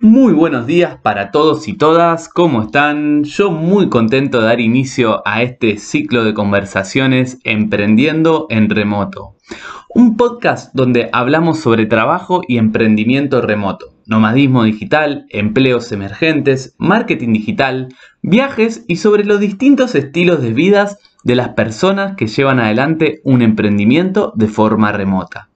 Muy buenos días para todos y todas, ¿cómo están? Yo muy contento de dar inicio a este ciclo de conversaciones Emprendiendo en Remoto. Un podcast donde hablamos sobre trabajo y emprendimiento remoto, nomadismo digital, empleos emergentes, marketing digital, viajes y sobre los distintos estilos de vidas de las personas que llevan adelante un emprendimiento de forma remota.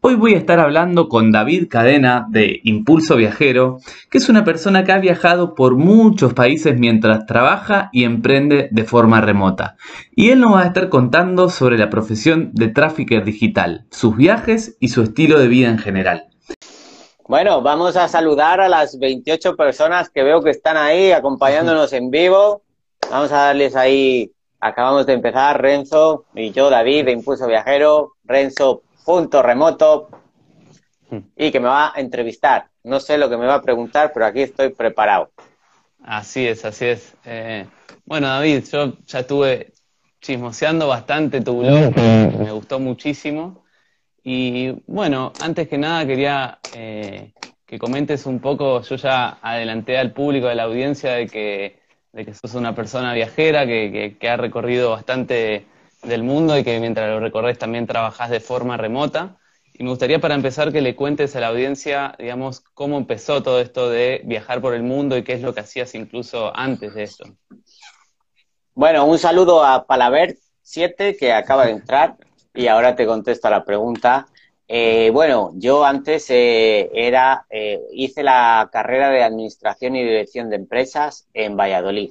Hoy voy a estar hablando con David Cadena de Impulso Viajero, que es una persona que ha viajado por muchos países mientras trabaja y emprende de forma remota. Y él nos va a estar contando sobre la profesión de trafficker digital, sus viajes y su estilo de vida en general. Bueno, vamos a saludar a las 28 personas que veo que están ahí acompañándonos en vivo. Vamos a darles ahí, acabamos de empezar, Renzo y yo, David, de Impulso Viajero. Renzo punto remoto y que me va a entrevistar. No sé lo que me va a preguntar, pero aquí estoy preparado. Así es, así es. Eh, bueno, David, yo ya estuve chismoseando bastante tu blog, me gustó muchísimo. Y bueno, antes que nada quería eh, que comentes un poco, yo ya adelanté al público, a la audiencia, de que, de que sos una persona viajera, que, que ha recorrido bastante del mundo y que mientras lo recorres también trabajás de forma remota. Y me gustaría para empezar que le cuentes a la audiencia, digamos, cómo empezó todo esto de viajar por el mundo y qué es lo que hacías incluso antes de esto. Bueno, un saludo a Palaver 7 que acaba de entrar y ahora te contesto a la pregunta. Eh, bueno, yo antes eh, era, eh, hice la carrera de Administración y Dirección de Empresas en Valladolid.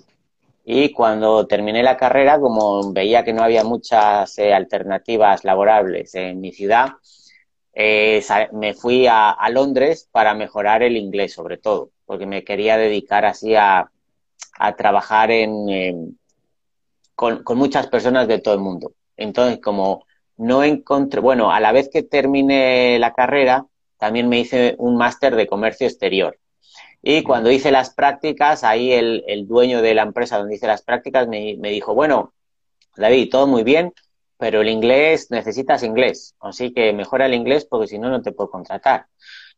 Y cuando terminé la carrera, como veía que no había muchas alternativas laborables en mi ciudad, me fui a, Londres para mejorar el inglés, sobre todo, porque me quería dedicar así a, trabajar en, con, muchas personas de todo el mundo. Entonces, como no encontré, bueno, a la vez que terminé la carrera, también me hice un máster de comercio exterior. Y cuando hice las prácticas, ahí el, dueño de la empresa donde hice las prácticas me, dijo, bueno, David, todo muy bien, pero el inglés, necesitas inglés, así que mejora el inglés porque si no, no te puedo contratar.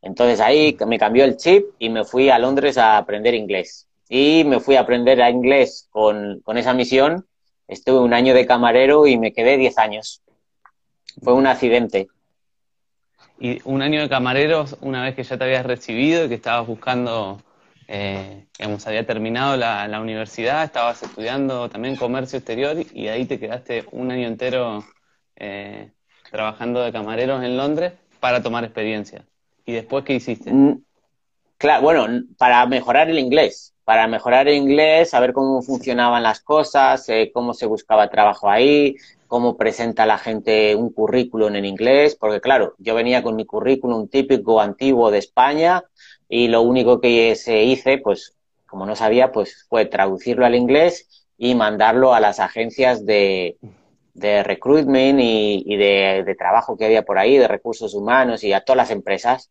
Entonces ahí me cambió el chip y me fui a Londres a aprender inglés. Y me fui a aprender a inglés con, con esa misión. Estuve un año de camarero y me quedé 10 años. Fue un accidente. Y un año de camareros, una vez que ya te habías recibido y que estabas buscando, eh, digamos, había terminado la, universidad, estabas estudiando también comercio exterior y ahí te quedaste un año entero eh, trabajando de camareros en Londres para tomar experiencia. ¿Y después qué hiciste? Mm, claro, bueno, para mejorar el inglés, para mejorar el inglés, saber cómo funcionaban las cosas, eh, cómo se buscaba trabajo ahí, cómo presenta la gente un currículum en inglés, porque claro, yo venía con mi currículum típico antiguo de España y lo único que se hice, pues como no sabía, pues fue traducirlo al inglés y mandarlo a las agencias de, de recruitment y, de, de, trabajo que había por ahí, de recursos humanos y a todas las empresas.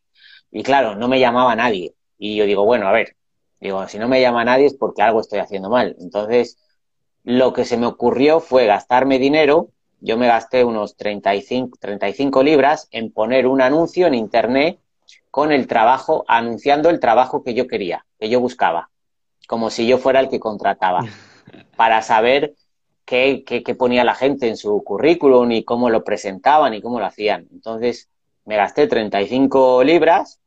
Y claro, no me llamaba nadie. Y yo digo, bueno, a ver, digo, si no me llama nadie es porque algo estoy haciendo mal. Entonces, lo que se me ocurrió fue gastarme dinero, yo me gasté unos 35, 35 libras en poner un anuncio en Internet con el trabajo, anunciando el trabajo que yo quería, que yo buscaba, como si yo fuera el que contrataba, para saber qué, qué, ponía la gente en su currículum y cómo lo presentaban y cómo lo hacían. Entonces, me gasté 35 libras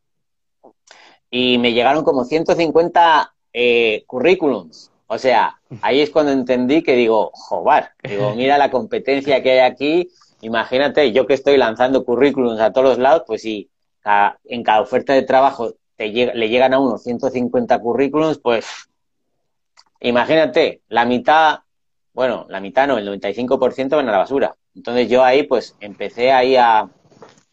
y me llegaron como 150 eh, currículums o sea, ahí es cuando entendí que digo, joder, digo, mira la competencia que hay aquí, imagínate, yo que estoy lanzando currículums a todos los lados, pues si en cada oferta de trabajo te le llegan a unos 150 currículums, pues imagínate, la mitad, bueno, la mitad no, el 95% van a la basura. Entonces yo ahí pues empecé ahí a,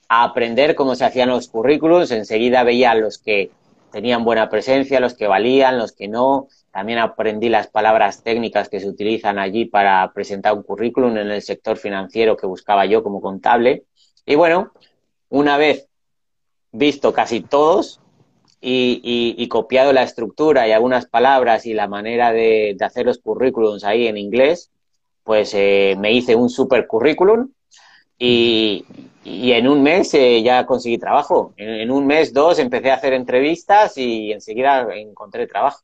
a aprender cómo se hacían los currículums, enseguida veía los que tenían buena presencia, los que valían, los que no, también aprendí las palabras técnicas que se utilizan allí para presentar un currículum en el sector financiero que buscaba yo como contable. Y bueno, una vez visto casi todos, y, copiado la estructura y algunas palabras y la manera de, hacer los currículums ahí en inglés, pues eh, me hice un super currículum y, en un mes eh, ya conseguí trabajo. En, un mes, dos, empecé a hacer entrevistas y enseguida encontré trabajo.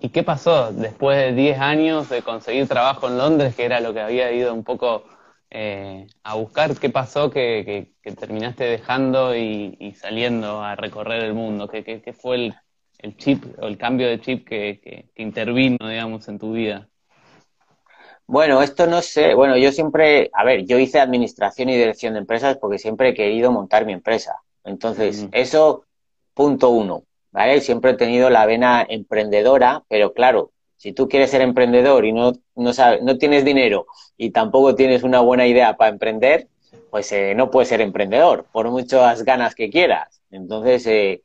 ¿Y qué pasó después de 10 años de conseguir trabajo en Londres, que era lo que había ido un poco eh, a buscar? ¿Qué pasó que, terminaste dejando y, saliendo a recorrer el mundo? ¿Qué, fue el, chip o el cambio de chip que, intervino, digamos, en tu vida? Bueno, esto no sé. Bueno, yo siempre, a ver, yo hice administración y dirección de empresas porque siempre he querido montar mi empresa. Entonces, eso, punto uno. ¿vale? Siempre he tenido la vena emprendedora, pero claro, si tú quieres ser emprendedor y no, no, sabes, no tienes dinero y tampoco tienes una buena idea para emprender, pues eh, no puedes ser emprendedor, por muchas ganas que quieras. Entonces, eh,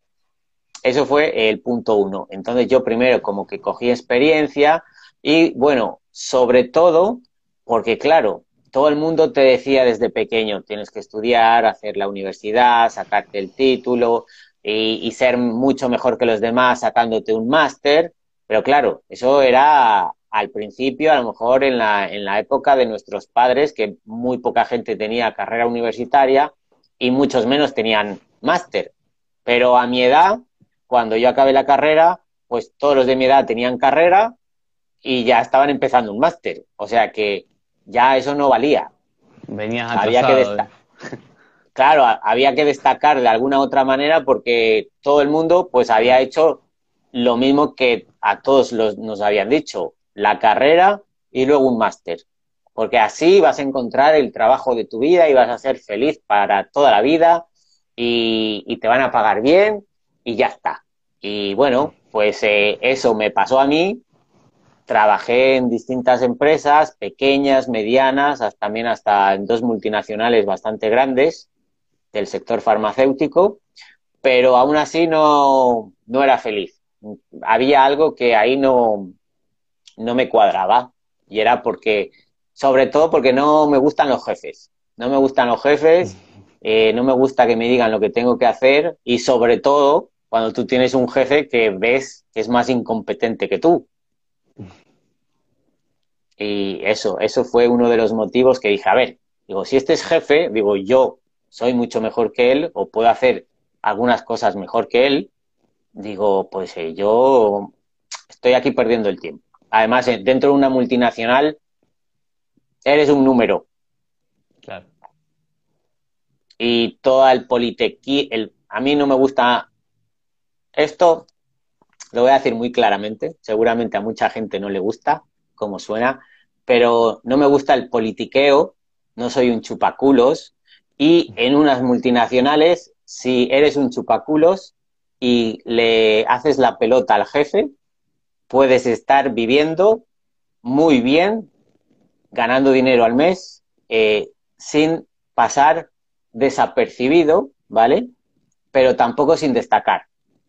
eso fue el punto uno. Entonces, yo primero como que cogí experiencia y, bueno, sobre todo, porque claro, todo el mundo te decía desde pequeño, tienes que estudiar, hacer la universidad, sacarte el título, y, ser mucho mejor que los demás sacándote un máster, pero claro, eso era al principio, a lo mejor en la, en la época de nuestros padres, que muy poca gente tenía carrera universitaria y muchos menos tenían máster. Pero a mi edad, cuando yo acabé la carrera, pues todos los de mi edad tenían carrera y ya estaban empezando un máster. O sea que ya eso no valía. Venías Había que eh claro, había que destacar de alguna otra manera porque todo el mundo pues había hecho lo mismo que a todos los, nos habían dicho, la carrera y luego un máster. Porque así vas a encontrar el trabajo de tu vida y vas a ser feliz para toda la vida y, te van a pagar bien y ya está. Y bueno, pues eh, eso me pasó a mí. Trabajé en distintas empresas, pequeñas, medianas, hasta, también hasta en dos multinacionales bastante grandes del sector farmacéutico, pero aún así no, no era feliz. Había algo que ahí no, no me cuadraba y era porque, sobre todo porque no me gustan los jefes. No me gustan los jefes, eh, no me gusta que me digan lo que tengo que hacer y sobre todo cuando tú tienes un jefe que ves que es más incompetente que tú. Y eso, eso fue uno de los motivos que dije, a ver, digo, si este es jefe, digo, yo soy mucho mejor que él o puedo hacer algunas cosas mejor que él, digo, pues eh, yo estoy aquí perdiendo el tiempo. Además, eh, dentro de una multinacional, eres un número. Claro. Y todo el politequi, el, a mí no me gusta esto, lo voy a decir muy claramente, seguramente a mucha gente no le gusta como suena, pero no me gusta el politiqueo, no soy un chupaculos, y en unas multinacionales, si eres un chupaculos y le haces la pelota al jefe, puedes estar viviendo muy bien, ganando dinero al mes, eh, sin pasar desapercibido, ¿vale? Pero tampoco sin destacar,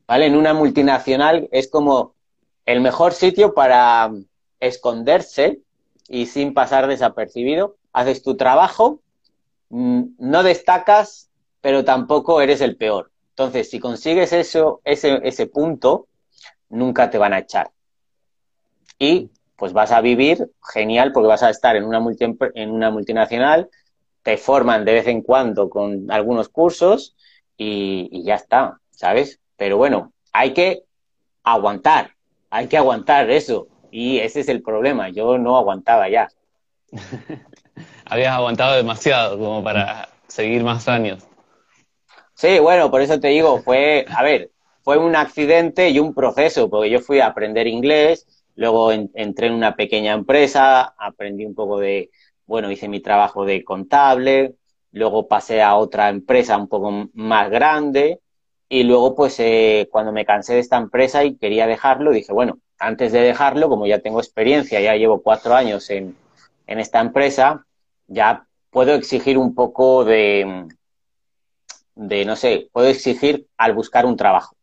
¿vale? En una multinacional es como el mejor sitio para esconderse y sin pasar desapercibido. Haces tu trabajo Mm, no destacas, pero tampoco eres el peor. Entonces, si consigues eso, ese, ese punto, nunca te van a echar. Y pues vas a vivir genial porque vas a estar en una, en una multinacional, te forman de vez en cuando con algunos cursos y, y ya está, ¿sabes? Pero bueno, hay que aguantar, hay que aguantar eso. Y ese es el problema, yo no aguantaba ya. habías aguantado demasiado como para seguir más años. Sí, bueno, por eso te digo, fue, a ver, fue un accidente y un proceso, porque yo fui a aprender inglés, luego entré en una pequeña empresa, aprendí un poco de, bueno, hice mi trabajo de contable, luego pasé a otra empresa un poco más grande y luego pues eh, cuando me cansé de esta empresa y quería dejarlo, dije, bueno, antes de dejarlo, como ya tengo experiencia, ya llevo cuatro años en, en esta empresa, ya puedo exigir un poco de, de, no sé, puedo exigir al buscar un trabajo,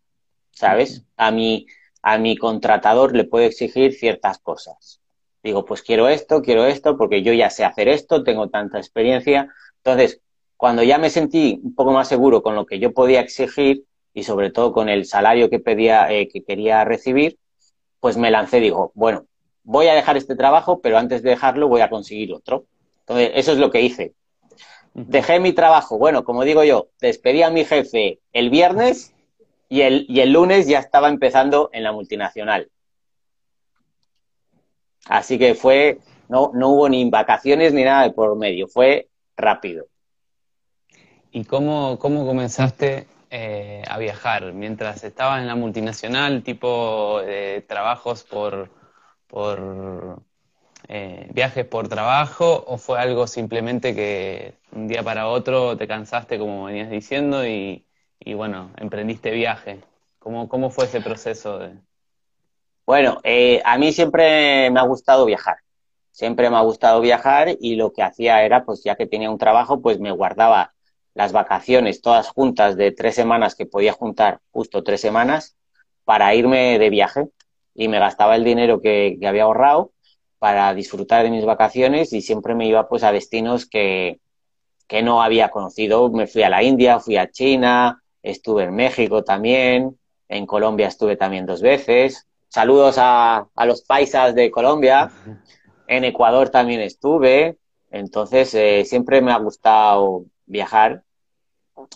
¿sabes? A mi, a mi contratador le puedo exigir ciertas cosas. Digo, pues quiero esto, quiero esto, porque yo ya sé hacer esto, tengo tanta experiencia. Entonces, cuando ya me sentí un poco más seguro con lo que yo podía exigir, y sobre todo con el salario que pedía, eh, que quería recibir, pues me lancé, digo, bueno, voy a dejar este trabajo, pero antes de dejarlo voy a conseguir otro. Entonces, eso es lo que hice. Dejé mi trabajo, bueno, como digo yo, despedí a mi jefe el viernes y el, y el lunes ya estaba empezando en la multinacional. Así que fue, no, no hubo ni vacaciones ni nada de por medio, fue rápido. ¿Y cómo, cómo comenzaste eh, a viajar? Mientras estabas en la multinacional, tipo de trabajos por, por eh, viajes por trabajo, o fue algo simplemente que un día para otro te cansaste, como venías diciendo, y, y bueno, emprendiste viaje? ¿Cómo, cómo fue ese proceso de, bueno, eh, a mí siempre me ha gustado viajar. Siempre me ha gustado viajar y lo que hacía era, pues ya que tenía un trabajo, pues me guardaba las vacaciones todas juntas de tres semanas, que podía juntar justo tres semanas, para irme de viaje. Y me gastaba el dinero que, había ahorrado para disfrutar de mis vacaciones y siempre me iba pues a destinos que, que no había conocido. Me fui a la India, fui a China, estuve en México también, en Colombia estuve también dos veces Saludos a, los paisas de Colombia. En Ecuador también estuve. Entonces, eh, siempre me ha gustado viajar.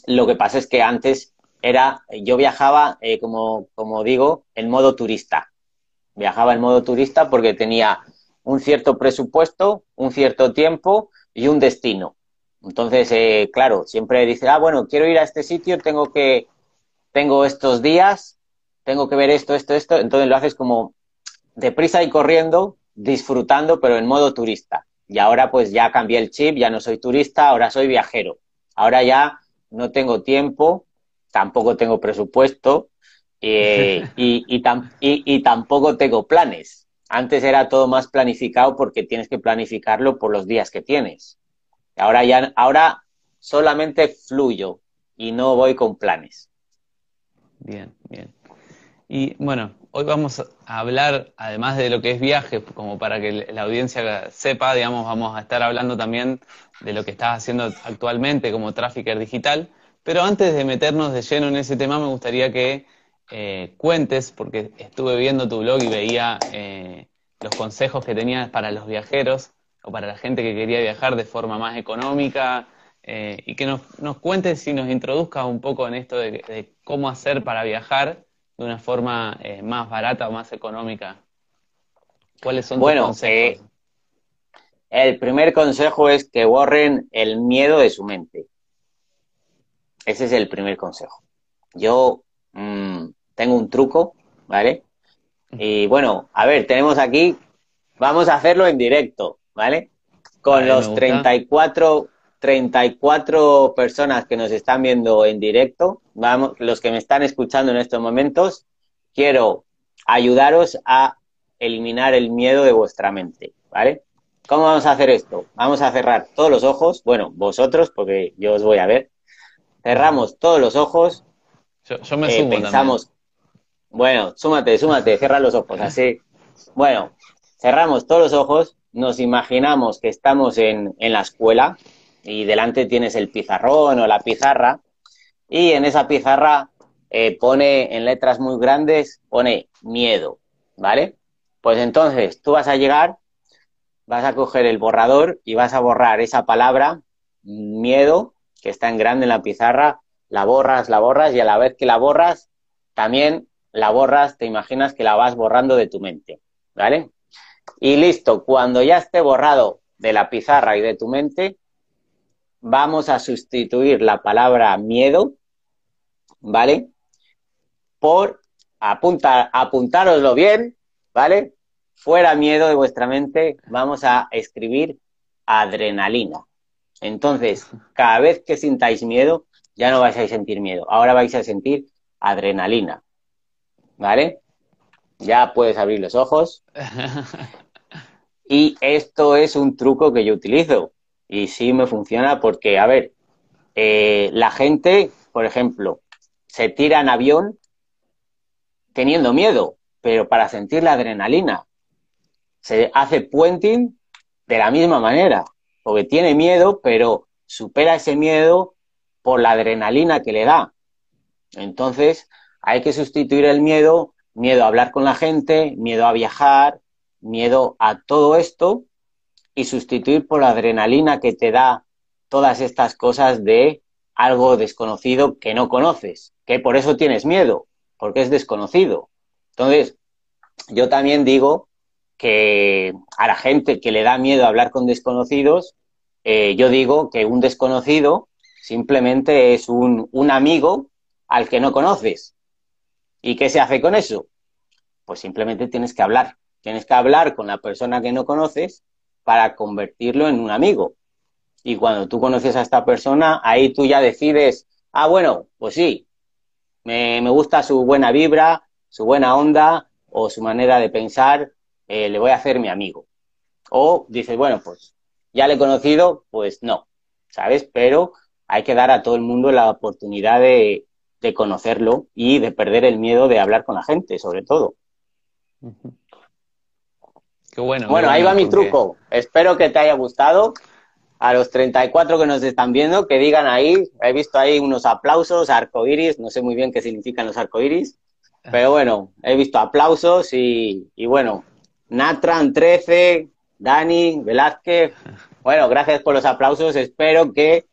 Lo que pasa es que antes era, yo viajaba, eh, como, como digo, en modo turista. Viajaba en modo turista porque tenía un cierto presupuesto, un cierto tiempo y un destino. Entonces, eh, claro, siempre dice, ah, bueno, quiero ir a este sitio, tengo que, tengo estos días, tengo que ver esto, esto, esto, entonces lo haces como deprisa y corriendo, disfrutando, pero en modo turista. Y ahora pues ya cambié el chip, ya no soy turista, ahora soy viajero. Ahora ya no tengo tiempo, tampoco tengo presupuesto eh, y, y, tampoco tengo planes. Antes era todo más planificado porque tienes que planificarlo por los días que tienes. Ahora ya, ahora solamente fluyo y no voy con planes. Bien, bien. Y bueno, hoy vamos a hablar, además de lo que es viaje, como para que la audiencia sepa, digamos, vamos a estar hablando también de lo que estás haciendo actualmente como trafficker digital. Pero antes de meternos de lleno en ese tema, me gustaría que eh, cuentes, porque estuve viendo tu blog y veía eh, los consejos que tenías para los viajeros o para la gente que quería viajar de forma más económica, eh, y que nos, cuentes y nos introduzcas un poco en esto de cómo hacer para viajar de una forma eh, más barata o más económica? ¿Cuáles son tus consejos? Eh, el primer consejo es que borren el miedo de su mente. Ese es el primer consejo. Yo mm, tengo un truco, ¿vale? Y bueno, a ver, tenemos aquí, vamos a hacerlo en directo, ¿vale? Con los 34 34 personas que nos están viendo en directo, vamos, los que me están escuchando en estos momentos, quiero ayudaros a eliminar el miedo de vuestra mente, ¿vale? ¿Cómo vamos a hacer esto? Vamos a cerrar todos los ojos, bueno, vosotros, porque yo os voy a ver. Cerramos todos los ojos. Yo, me eh, sumo pensamos, bueno, súmate, súmate, cierra los ojos, así. Bueno, cerramos todos los ojos, nos imaginamos que estamos en, en la escuela, y delante tienes el pizarrón o la pizarra y en esa pizarra eh, pone en letras muy grandes, pone miedo, ¿vale? Pues entonces tú vas a llegar, vas a coger el borrador y vas a borrar esa palabra, miedo, que está en grande en la pizarra, la borras, la borras y a la vez que la borras, también la borras, te imaginas que la vas borrando de tu mente, ¿vale? Y listo, cuando ya esté borrado de la pizarra y de tu mente, vamos a sustituir la palabra miedo, ¿vale? Por apuntar, apuntároslo bien, ¿vale? Fuera miedo de vuestra mente, vamos a escribir adrenalina. Entonces, cada vez que sintáis miedo, ya no vais a sentir miedo, ahora vais a sentir adrenalina. ¿Vale? Ya puedes abrir los ojos. Y esto es un truco que yo utilizo. Y sí me funciona porque, a ver, eh, la gente, por ejemplo, se tira en avión teniendo miedo, pero para sentir la adrenalina. Se hace puenting de la misma manera, porque tiene miedo, pero supera ese miedo por la adrenalina que le da. Entonces, hay que sustituir el miedo, miedo a hablar con la gente, miedo a viajar, miedo a todo esto y sustituir por la adrenalina que te da todas estas cosas de algo desconocido que no conoces, que por eso tienes miedo, porque es desconocido. Entonces, yo también digo que a la gente que le da miedo hablar con desconocidos, eh, yo digo que un desconocido simplemente es un, un amigo al que no conoces. ¿Y qué se hace con eso? Pues simplemente tienes que hablar. Tienes que hablar con la persona que no conoces para convertirlo en un amigo. Y cuando tú conoces a esta persona, ahí tú ya decides, ah, bueno, pues sí, me, gusta su buena vibra, su buena onda o su manera de pensar, eh, le voy a hacer mi amigo. O dices, bueno, pues ya le he conocido, pues no, ¿sabes? Pero hay que dar a todo el mundo la oportunidad de, de conocerlo y de perder el miedo de hablar con la gente, sobre todo. Qué bueno. Bueno, ahí va mi truco. Espero que te haya gustado. A los 34 que nos están viendo, que digan ahí, he visto ahí unos aplausos, arcoiris, no sé muy bien qué significan los arcoiris, pero bueno, he visto aplausos y, y bueno, Natran 13, Dani, Velázquez, bueno, gracias por los aplausos, espero que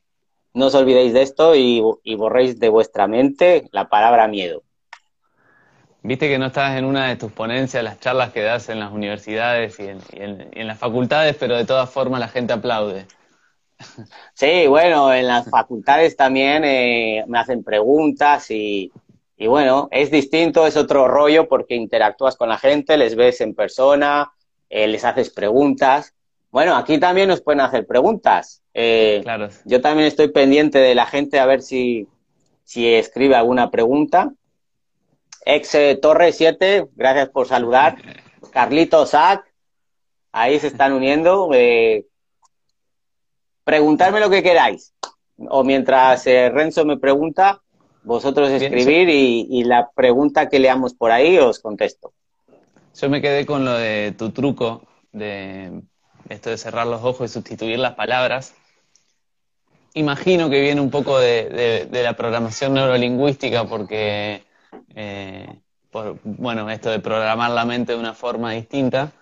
no os olvidéis de esto y, borréis de vuestra mente la palabra miedo. Viste que no estás en una de tus ponencias, las charlas que das en las universidades y en, las facultades, pero de todas formas la gente aplaude. Sí, bueno, en las facultades también eh, me hacen preguntas y, bueno, es distinto, es otro rollo porque interactúas con la gente, les ves en persona, eh, les haces preguntas. Bueno, aquí también nos pueden hacer preguntas. Eh, claro. Yo también estoy pendiente de la gente a ver si, si escribe alguna pregunta. Ex eh, Torre 7, gracias por saludar. Carlito Sac, ahí se están uniendo. Eh, preguntarme lo que queráis. O mientras eh, Renzo me pregunta, vosotros escribir y, y, la pregunta que leamos por ahí os contesto. Yo me quedé con lo de tu truco, de esto de cerrar los ojos y sustituir las palabras imagino que viene un poco de, la programación neurolingüística porque, eh, bueno, esto de programar la mente de una forma distinta.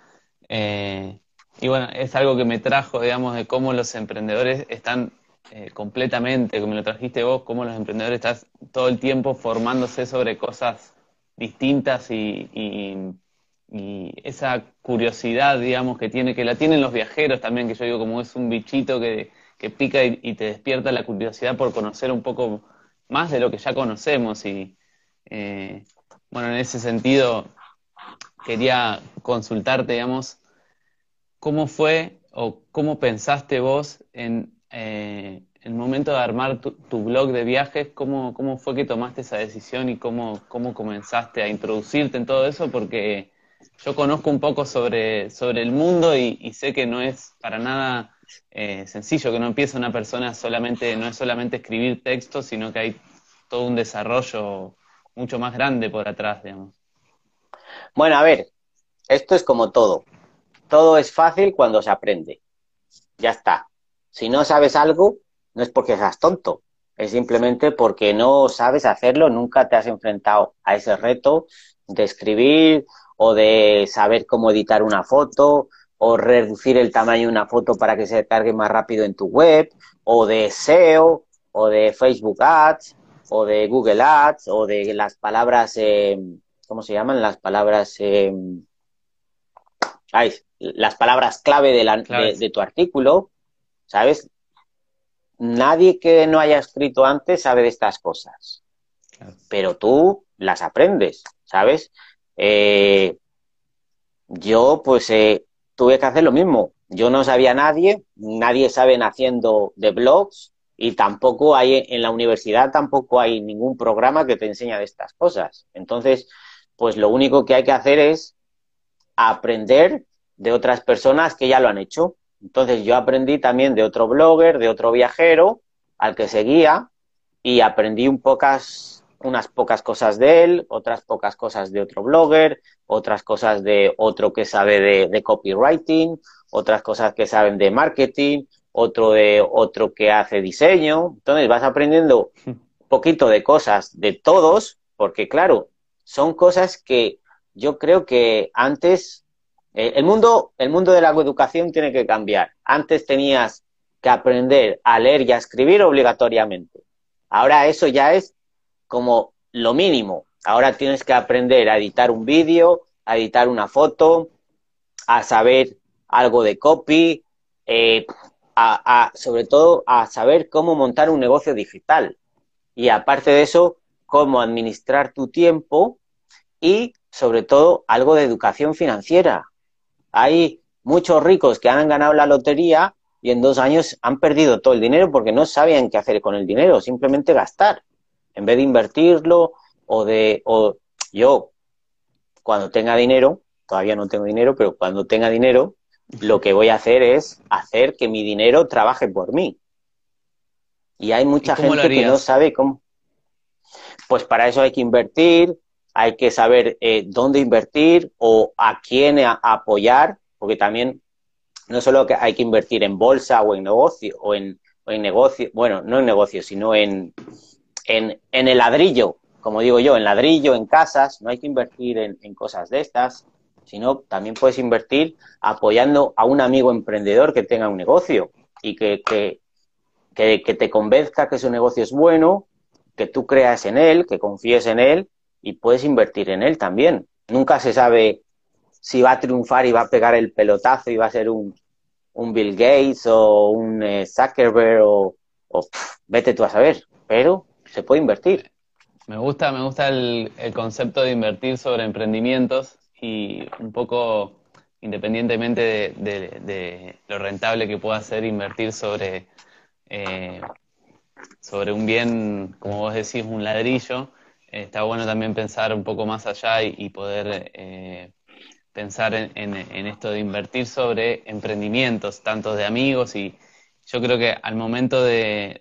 Eh, y bueno, es algo que me trajo, digamos, de cómo los emprendedores están eh, completamente, como lo trajiste vos, cómo los emprendedores están todo el tiempo formándose sobre cosas distintas y, y esa curiosidad, digamos, que tiene, que la tienen los viajeros también, que yo digo como es un bichito que que pica y, te despierta la curiosidad por conocer un poco más de lo que ya conocemos. Y eh, bueno, en ese sentido, quería consultarte, digamos, cómo fue o cómo pensaste vos en eh, el momento de armar tu, blog de viajes, cómo, cómo fue que tomaste esa decisión y cómo, cómo comenzaste a introducirte en todo eso, porque yo conozco un poco sobre, sobre el mundo y sé que no es para nada eh, sencillo, que no empieza una persona solamente, no es solamente escribir texto, sino que hay todo un desarrollo mucho más grande por atrás, digamos. Bueno, a ver, esto es como todo. Todo es fácil cuando se aprende. Ya está. Si no sabes algo, no es porque seas tonto, es simplemente porque no sabes hacerlo, nunca te has enfrentado a ese reto de escribir o de saber cómo editar una foto o reducir el tamaño de una foto para que se cargue más rápido en tu web, o de SEO, o de Facebook Ads, o de Google Ads, o de las palabras, eh, ¿cómo se llaman? Las palabras, eh, ay, las palabras clave de, la, de, tu artículo, ¿sabes? Nadie que no haya escrito antes sabe de estas cosas, pero tú las aprendes, ¿sabes? Eh, yo, pues, eh, tuve que hacer lo mismo. Yo no sabía nadie, nadie sabe haciendo de blogs y tampoco hay en la universidad tampoco hay ningún programa que te enseñe de estas cosas. Entonces, pues lo único que hay que hacer es aprender de otras personas que ya lo han hecho. Entonces yo aprendí también de otro blogger, de otro viajero al que seguía y aprendí un pocas unas pocas cosas de él, otras pocas cosas de otro blogger, otras cosas de otro que sabe de, copywriting, otras cosas que saben de marketing, otro de otro que hace diseño. Entonces vas aprendiendo poquito de cosas de todos, porque claro, son cosas que yo creo que antes eh, el mundo el mundo de la educación tiene que cambiar. Antes tenías que aprender a leer y a escribir obligatoriamente. Ahora eso ya es como lo mínimo. Ahora tienes que aprender a editar un vídeo, a editar una foto, a saber algo de copy, eh, a, sobre todo a saber cómo montar un negocio digital. Y aparte de eso, cómo administrar tu tiempo y sobre todo algo de educación financiera. Hay muchos ricos que han ganado la lotería y en dos años han perdido todo el dinero porque no sabían qué hacer con el dinero, simplemente gastar, en vez de invertirlo o de, o yo, cuando tenga dinero, todavía no tengo dinero, pero cuando tenga dinero, lo que voy a hacer es hacer que mi dinero trabaje por mí. Y hay mucha gente que no sabe cómo. Pues para eso hay que invertir, hay que saber eh, dónde invertir o a quién apoyar, porque también no solo que hay que invertir en bolsa o en negocio, o en, en negocio, bueno, no en negocio, sino en, en, en, el ladrillo, como digo yo, en ladrillo, en casas, no hay que invertir en, en cosas de estas, sino también puedes invertir apoyando a un amigo emprendedor que tenga un negocio y que, que, que, te convenzca que su negocio es bueno, que tú creas en él, que confíes en él y puedes invertir en él también. Nunca se sabe si va a triunfar y va a pegar el pelotazo y va a ser un, un Bill Gates o un eh, Zuckerberg o, vete tú a saber, pero se puede invertir. Me gusta, me gusta el, el concepto de invertir sobre emprendimientos y un poco independientemente de, lo rentable que pueda ser invertir sobre, eh, sobre un bien, como vos decís, un ladrillo, está bueno también pensar un poco más allá y, poder eh, pensar en, esto de invertir sobre emprendimientos, tanto de amigos y yo creo que al momento de,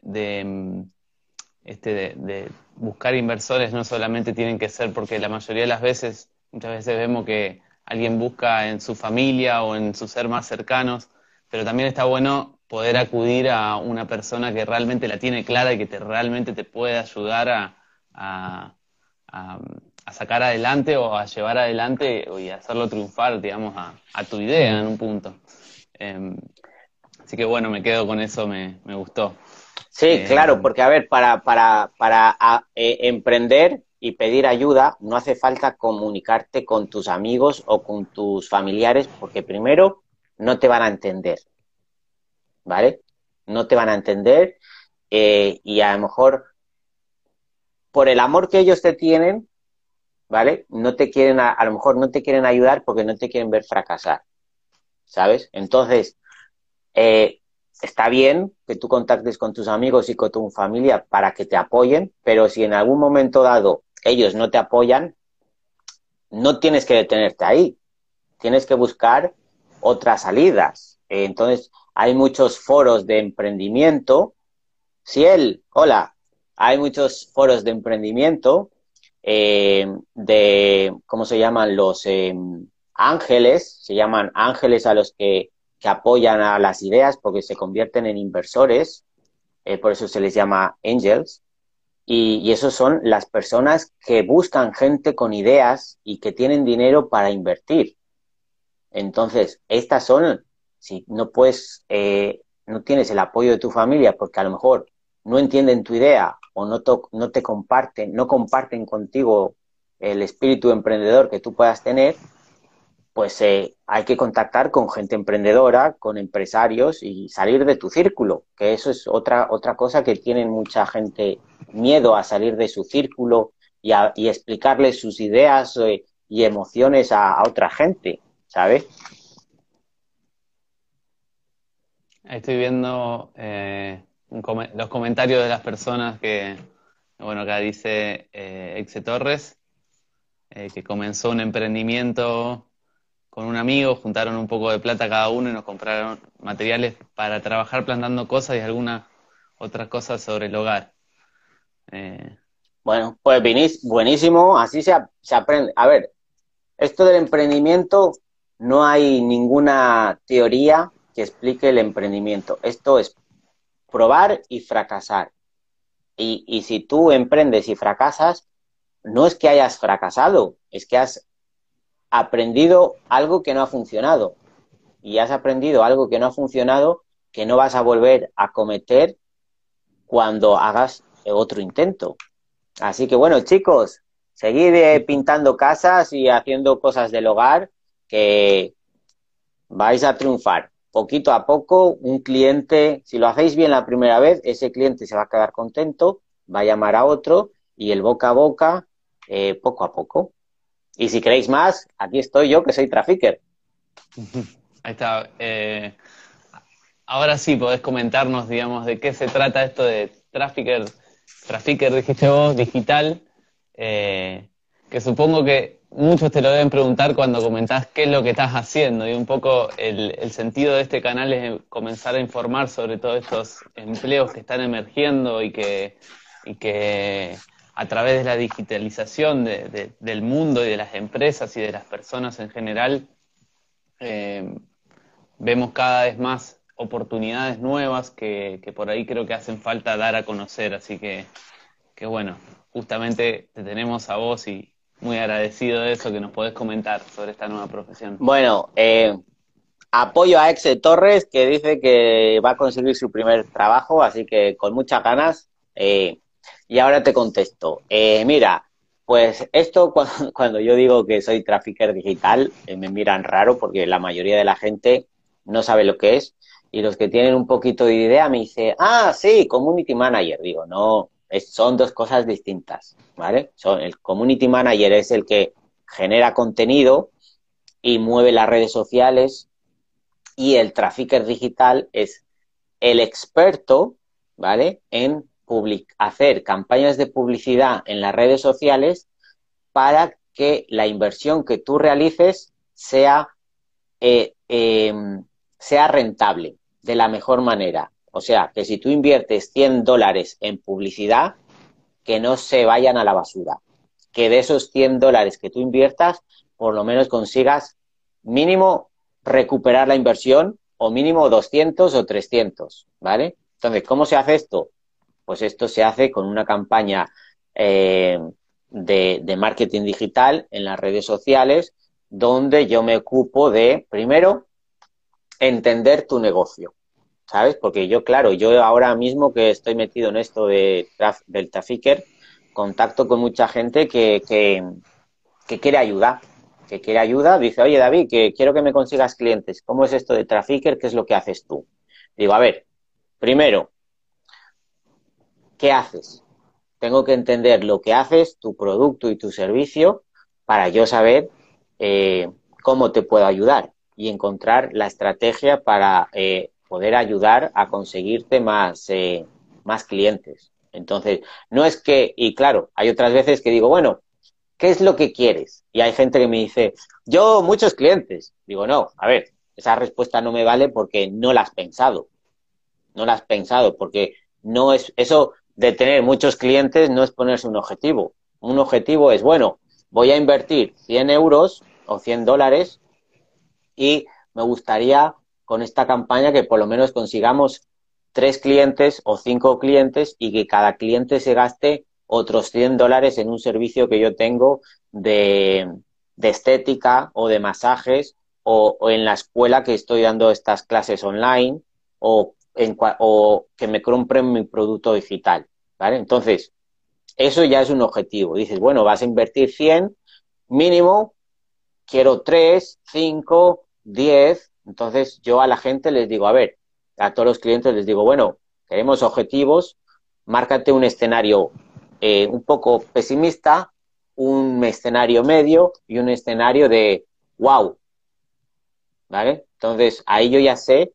este, de buscar inversores no solamente tienen que ser porque la mayoría de las veces Muchas veces vemos que alguien busca en su familia o en sus ser más cercanos, pero también está bueno poder acudir a una persona que realmente la tiene clara y que te, realmente te puede ayudar a, a, sacar adelante o a llevar adelante y hacerlo triunfar, digamos, a, tu idea en un punto. Em, así que bueno, me quedo con eso, me, gustó. Sí, eh, claro, porque a ver, para, para, para eh, emprender y pedir ayuda, no hace falta comunicarte con tus amigos o con tus familiares, porque primero no te van a entender, ¿vale? No te van a entender eh, y a lo mejor por el amor que ellos te tienen, ¿vale? No te quieren, a, lo mejor no te quieren ayudar porque no te quieren ver fracasar, ¿sabes? Entonces, eh, está bien que tú contactes con tus amigos y con tu familia para que te apoyen, pero si en algún momento dado ellos no te apoyan, no tienes que detenerte ahí. Tienes que buscar otras salidas. entonces, hay muchos foros de emprendimiento. Si él, hola, hay muchos foros de emprendimiento eh, de, ¿cómo se llaman? Los eh, ángeles, se llaman ángeles a los que, que, apoyan a las ideas porque se convierten en inversores, eh, por eso se les llama angels. Y, y esos son las personas que buscan gente con ideas y que tienen dinero para invertir. Entonces, estas son, si no puedes, eh, no tienes el apoyo de tu familia porque a lo mejor no entienden tu idea o no, no te comparten, no comparten contigo el espíritu emprendedor que tú puedas tener, pues eh, hay que contactar con gente emprendedora, con empresarios y salir de tu círculo, que eso es otra, otra cosa que tienen mucha gente miedo a salir de su círculo y, a, y explicarle sus ideas eh, y emociones a, otra gente, ¿sabes? Estoy viendo eh, los comentarios de las personas que, bueno, acá dice Exe Torres, que comenzó un emprendimiento con un amigo, juntaron un poco de plata cada uno y nos compraron materiales para trabajar plantando cosas y algunas otras cosas sobre el hogar. Eh, bueno, pues buenísimo, así se, se aprende. A ver, esto del emprendimiento, no hay ninguna teoría que explique el emprendimiento. Esto es probar y fracasar. Y, y si tú emprendes y fracasas, no es que hayas fracasado, es que has aprendido algo que no ha funcionado. Y has aprendido algo que no ha funcionado que no vas a volver a cometer cuando hagas otro intento. Así que bueno, chicos, seguid eh, pintando casas y haciendo cosas del hogar que vais a triunfar. Poquito a poco, un cliente, si lo hacéis bien la primera vez, ese cliente se va a quedar contento, va a llamar a otro y el boca a boca, eh, poco a poco. Y si queréis más, aquí estoy yo, que soy traficker. Ahí está. Eh, ahora sí podés comentarnos, digamos, de qué se trata esto de trafficker, trafficker, dijiste vos, digital, eh, que supongo que muchos te lo deben preguntar cuando comentás qué es lo que estás haciendo y un poco el, el sentido de este canal es comenzar a informar sobre todos estos empleos que están emergiendo y que, y que a través de la digitalización del mundo y de las empresas y de las personas en general, eh, vemos cada vez más oportunidades nuevas que, por ahí creo que hacen falta dar a conocer. Así que, que bueno, justamente te tenemos a vos y muy agradecido de eso que nos podés comentar sobre esta nueva profesión. Bueno, eh, apoyo a Exe Torres que dice que va a conseguir su primer trabajo, así que con muchas ganas. Eh, y ahora te contesto. Eh, mira, pues esto cuando, yo digo que soy trafficker digital, eh, me miran raro porque la mayoría de la gente no sabe lo que es. Y los que tienen un poquito de idea me dicen, ah, sí, community manager. Digo, no, son dos cosas distintas, ¿vale? Son, el community manager es el que genera contenido y mueve las redes sociales y el trafficker digital es el experto, ¿vale? En hacer campañas de publicidad en las redes sociales para que la inversión que tú realices sea, eh, em, sea rentable de la mejor manera. O sea, que si tú inviertes 100 dólares en publicidad, que no se vayan a la basura. Que de esos 100 dólares que tú inviertas, por lo menos consigas mínimo recuperar la inversión o mínimo 200 o 300, ¿vale? Entonces, ¿cómo se hace esto? Pues esto se hace con una campaña eh, de, marketing digital en las redes sociales, donde yo me ocupo de, primero, entender tu negocio. ¿Sabes? Porque yo, claro, yo ahora mismo que estoy metido en esto de, del Trafficker, contacto con mucha gente que, que, quiere ayuda, que quiere ayuda, dice, oye David, que quiero que me consigas clientes. ¿Cómo es esto de Trafficker? ¿Qué es lo que haces tú? Digo, a ver, primero, ¿qué haces? Tengo que entender lo que haces, tu producto y tu servicio, para yo saber eh, cómo te puedo ayudar y encontrar la estrategia para eh, poder ayudar a conseguirte más, eh, más clientes. Entonces, no es que, y claro, hay otras veces que digo, bueno, ¿qué es lo que quieres? Y hay gente que me dice, yo muchos clientes. Digo, no, a ver, esa respuesta no me vale porque no la has pensado. No la has pensado, porque no es, eso de tener muchos clientes no es ponerse un objetivo. Un objetivo es, bueno, voy a invertir 100 euros o 100 dólares y me gustaría con esta campaña que por lo menos consigamos tres clientes o cinco clientes y que cada cliente se gaste otros 100 dólares en un servicio que yo tengo de, estética o de masajes o, o, en la escuela que estoy dando estas clases online o o que me compren mi producto digital, ¿vale? Entonces, eso ya es un objetivo. Dices, bueno, vas a invertir 100, mínimo, quiero 3, 5, 10. Entonces, yo a la gente les digo, a ver, a todos los clientes les digo, bueno, queremos objetivos, márcate un escenario eh, un poco pesimista, un escenario medio y un escenario de wow. ¿Vale? Entonces, ahí yo ya sé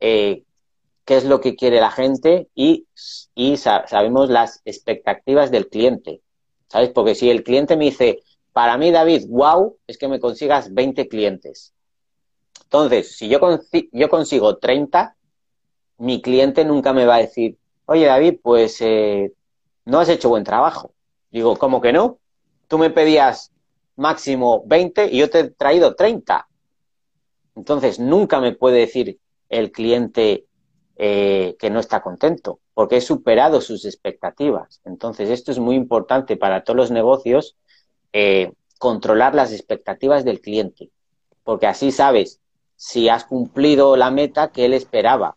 eh, qué es lo que quiere la gente y, y sabemos las expectativas del cliente. ¿Sabes? Porque si el cliente me dice, para mí, David, wow, es que me consigas 20 clientes. Entonces, si yo, yo consigo 30, mi cliente nunca me va a decir, oye, David, pues eh, no has hecho buen trabajo. Digo, ¿cómo que no? Tú me pedías máximo 20 y yo te he traído 30. Entonces, nunca me puede decir el cliente, eh, que no está contento, porque he superado sus expectativas. Entonces, esto es muy importante para todos los negocios, eh, controlar las expectativas del cliente, porque así sabes si has cumplido la meta que él esperaba.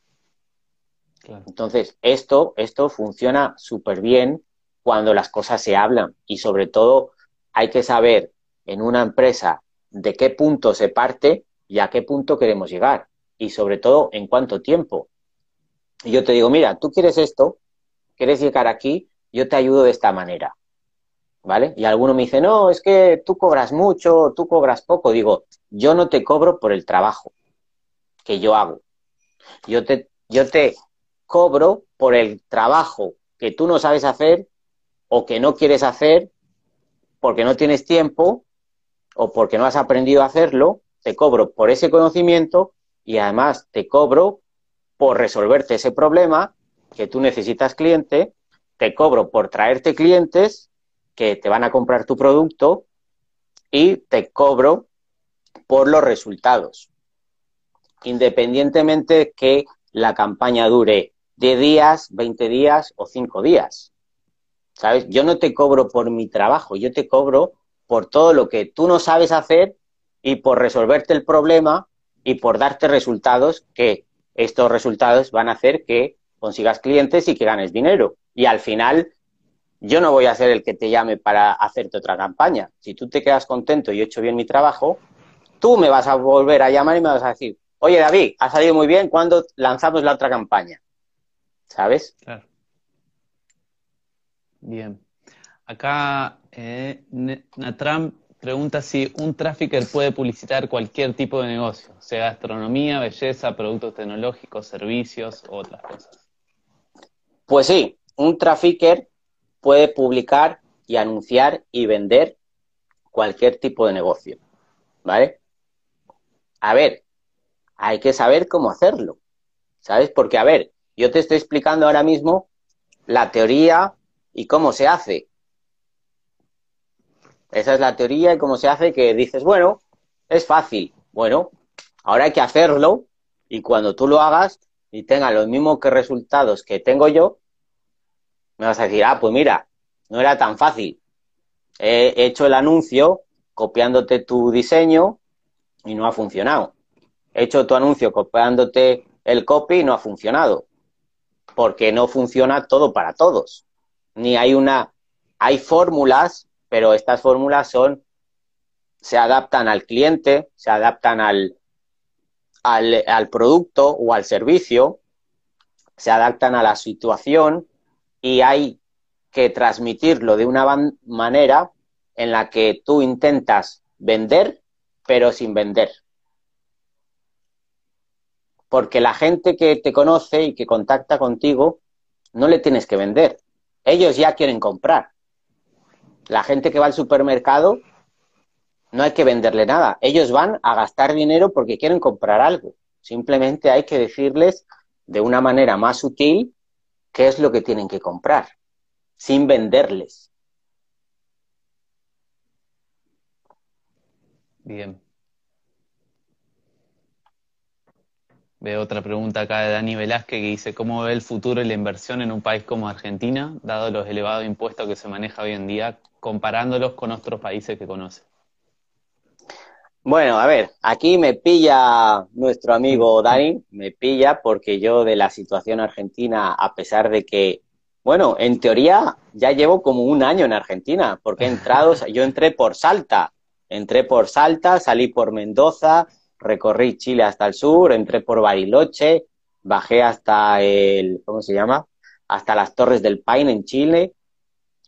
Entonces, esto, esto funciona súper bien cuando las cosas se hablan y sobre todo hay que saber en una empresa de qué punto se parte y a qué punto queremos llegar y sobre todo en cuánto tiempo. Y yo te digo, mira, tú quieres esto, quieres llegar aquí, yo te ayudo de esta manera. ¿Vale? Y alguno me dice, no, es que tú cobras mucho, tú cobras poco. Digo, yo no te cobro por el trabajo que yo hago. Yo te, yo te cobro por el trabajo que tú no sabes hacer o que no quieres hacer porque no tienes tiempo o porque no has aprendido a hacerlo, te cobro por ese conocimiento y además te cobro por resolverte ese problema que tú necesitas cliente, te cobro por traerte clientes que te van a comprar tu producto y te cobro por los resultados. Independientemente que la campaña dure 10 días, 20 días o 5 días. ¿Sabes? Yo no te cobro por mi trabajo, yo te cobro por todo lo que tú no sabes hacer y por resolverte el problema y por darte resultados que estos resultados van a hacer que consigas clientes y que ganes dinero. Y al final, yo no voy a ser el que te llame para hacerte otra campaña. Si tú te quedas contento y he hecho bien mi trabajo, tú me vas a volver a llamar y me vas a decir, oye David, ha salido muy bien, ¿cuándo lanzamos la otra campaña? ¿Sabes? Claro. Bien. Acá eh, Natram pregunta si un trafficker puede publicitar cualquier tipo de negocio, sea gastronomía, belleza, productos tecnológicos, servicios u otras cosas. Pues sí, un trafficker puede publicar y anunciar y vender cualquier tipo de negocio. ¿Vale? A ver, hay que saber cómo hacerlo. ¿Sabes? Porque, a ver, yo te estoy explicando ahora mismo la teoría y cómo se hace. Esa es la teoría y cómo se hace que dices, bueno, es fácil. Bueno, ahora hay que hacerlo y cuando tú lo hagas y tenga los mismos que resultados que tengo yo, me vas a decir, ah, pues mira, no era tan fácil. He hecho el anuncio copiándote tu diseño y no ha funcionado. He hecho tu anuncio copiándote el copy y no ha funcionado. Porque no funciona todo para todos. Ni hay una, hay fórmulas pero estas fórmulas son, se adaptan al cliente, se adaptan al, al, producto o al servicio, se adaptan a la situación y hay que transmitirlo de una manera en la que tú intentas vender, pero sin vender. Porque la gente que te conoce y que contacta contigo, no le tienes que vender. Ellos ya quieren comprar. La gente que va al supermercado no hay que venderle nada. Ellos van a gastar dinero porque quieren comprar algo. Simplemente hay que decirles de una manera más sutil qué es lo que tienen que comprar, sin venderles. Bien. Veo otra pregunta acá de Dani Velázquez que dice, ¿cómo ve el futuro y la inversión en un país como Argentina, dado los elevados impuestos que se maneja hoy en día comparándolos con otros países que conoce? Bueno, a ver, aquí me pilla nuestro amigo Dani, me pilla porque yo de la situación argentina, a pesar de que, bueno, en teoría ya llevo como un año en Argentina, porque he entrado, yo entré por Salta, entré por Salta, salí por Mendoza, recorrí Chile hasta el sur, entré por Bariloche, bajé hasta el, ¿cómo se llama? Hasta las Torres del Paine en Chile,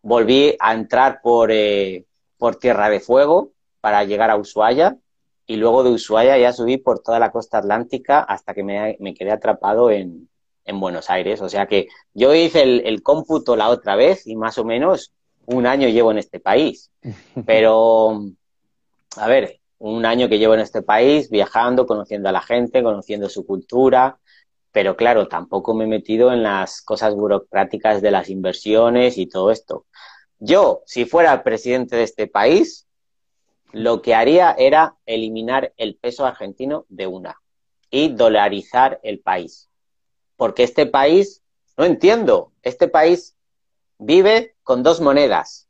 volví a entrar por, eh, por Tierra de Fuego para llegar a Ushuaia y luego de Ushuaia ya subí por toda la costa atlántica hasta que me, quedé atrapado en, en, Buenos Aires. O sea que yo hice el, el, cómputo la otra vez y más o menos un año llevo en este país. Pero, a ver, un año que llevo en este país viajando, conociendo a la gente, conociendo su cultura, pero claro, tampoco me he metido en las cosas burocráticas de las inversiones y todo esto. Yo, si fuera presidente de este país, lo que haría era eliminar el peso argentino de una y dolarizar el país. porque este país, no entiendo, este país vive con dos monedas.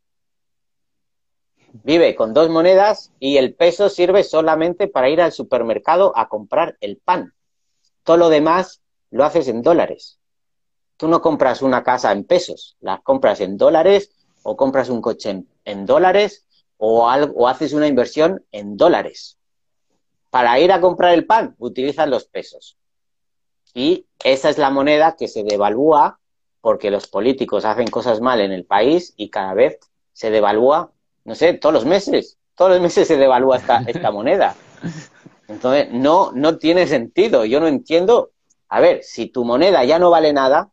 Vive con dos monedas y el peso sirve solamente para ir al supermercado a comprar el pan. Todo lo demás lo haces en dólares. Tú no compras una casa en pesos, las compras en dólares o compras un coche en, dólares o, algo, o haces una inversión en dólares. Para ir a comprar el pan utilizas los pesos. Y esa es la moneda que se devalúa porque los políticos hacen cosas mal en el país y cada vez se devalúa, no sé, todos los meses, todos los meses se devalúa esta, esta moneda. Entonces, no, no tiene sentido. Yo no entiendo. A ver, si tu moneda ya no vale nada,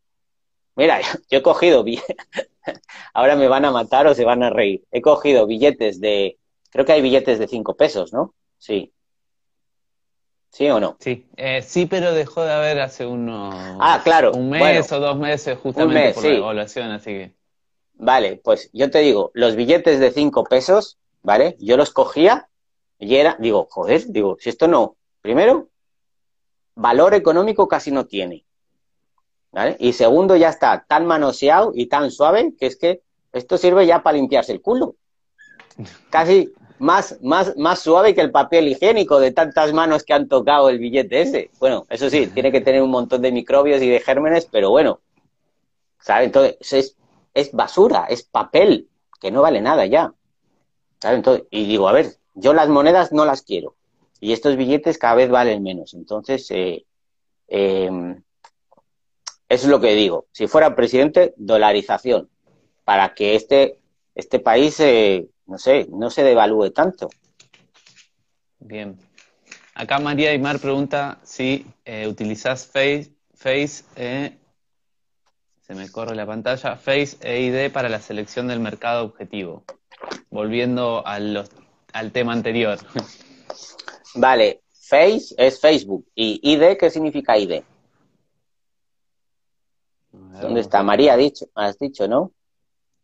mira, yo he cogido, ahora me van a matar o se van a reír. He cogido billetes de, creo que hay billetes de cinco pesos, ¿no? Sí. ¿Sí o no? Sí, eh, sí, pero dejó de haber hace unos... Ah, claro. Un mes o dos meses justamente por la evaluación, así que... Vale, pues yo te digo, los billetes de cinco pesos, ¿vale? Yo los cogía y era, digo, joder, digo, si esto no, primero, valor económico casi no tiene. Y segundo, ya está tan manoseado y tan suave que es que esto sirve ya para limpiarse el culo. Casi, más, más, más suave que el papel higiénico de tantas manos que han tocado el billete ese. Bueno, eso sí, tiene que tener un montón de microbios y de gérmenes, pero bueno, ¿sabes? Entonces, es, es basura, es papel, que no vale nada ya. ¿sabes? Entonces, y digo, a ver, yo las monedas no las quiero. Y estos billetes cada vez valen menos. Entonces, eh, em, eso es lo que digo. Si fuera presidente, dolarización. Para que este, este país eh, no sé, no se devalúe tanto. Bien. Acá María Aymar pregunta si eh, utilizas Face, Face eh, se me corre la pantalla, Face e ID para la selección del mercado objetivo. Volviendo al tema anterior. Vale, Face es Facebook. ¿Y ID qué significa ID? ¿Dónde está? María, dicho, has dicho, ¿no?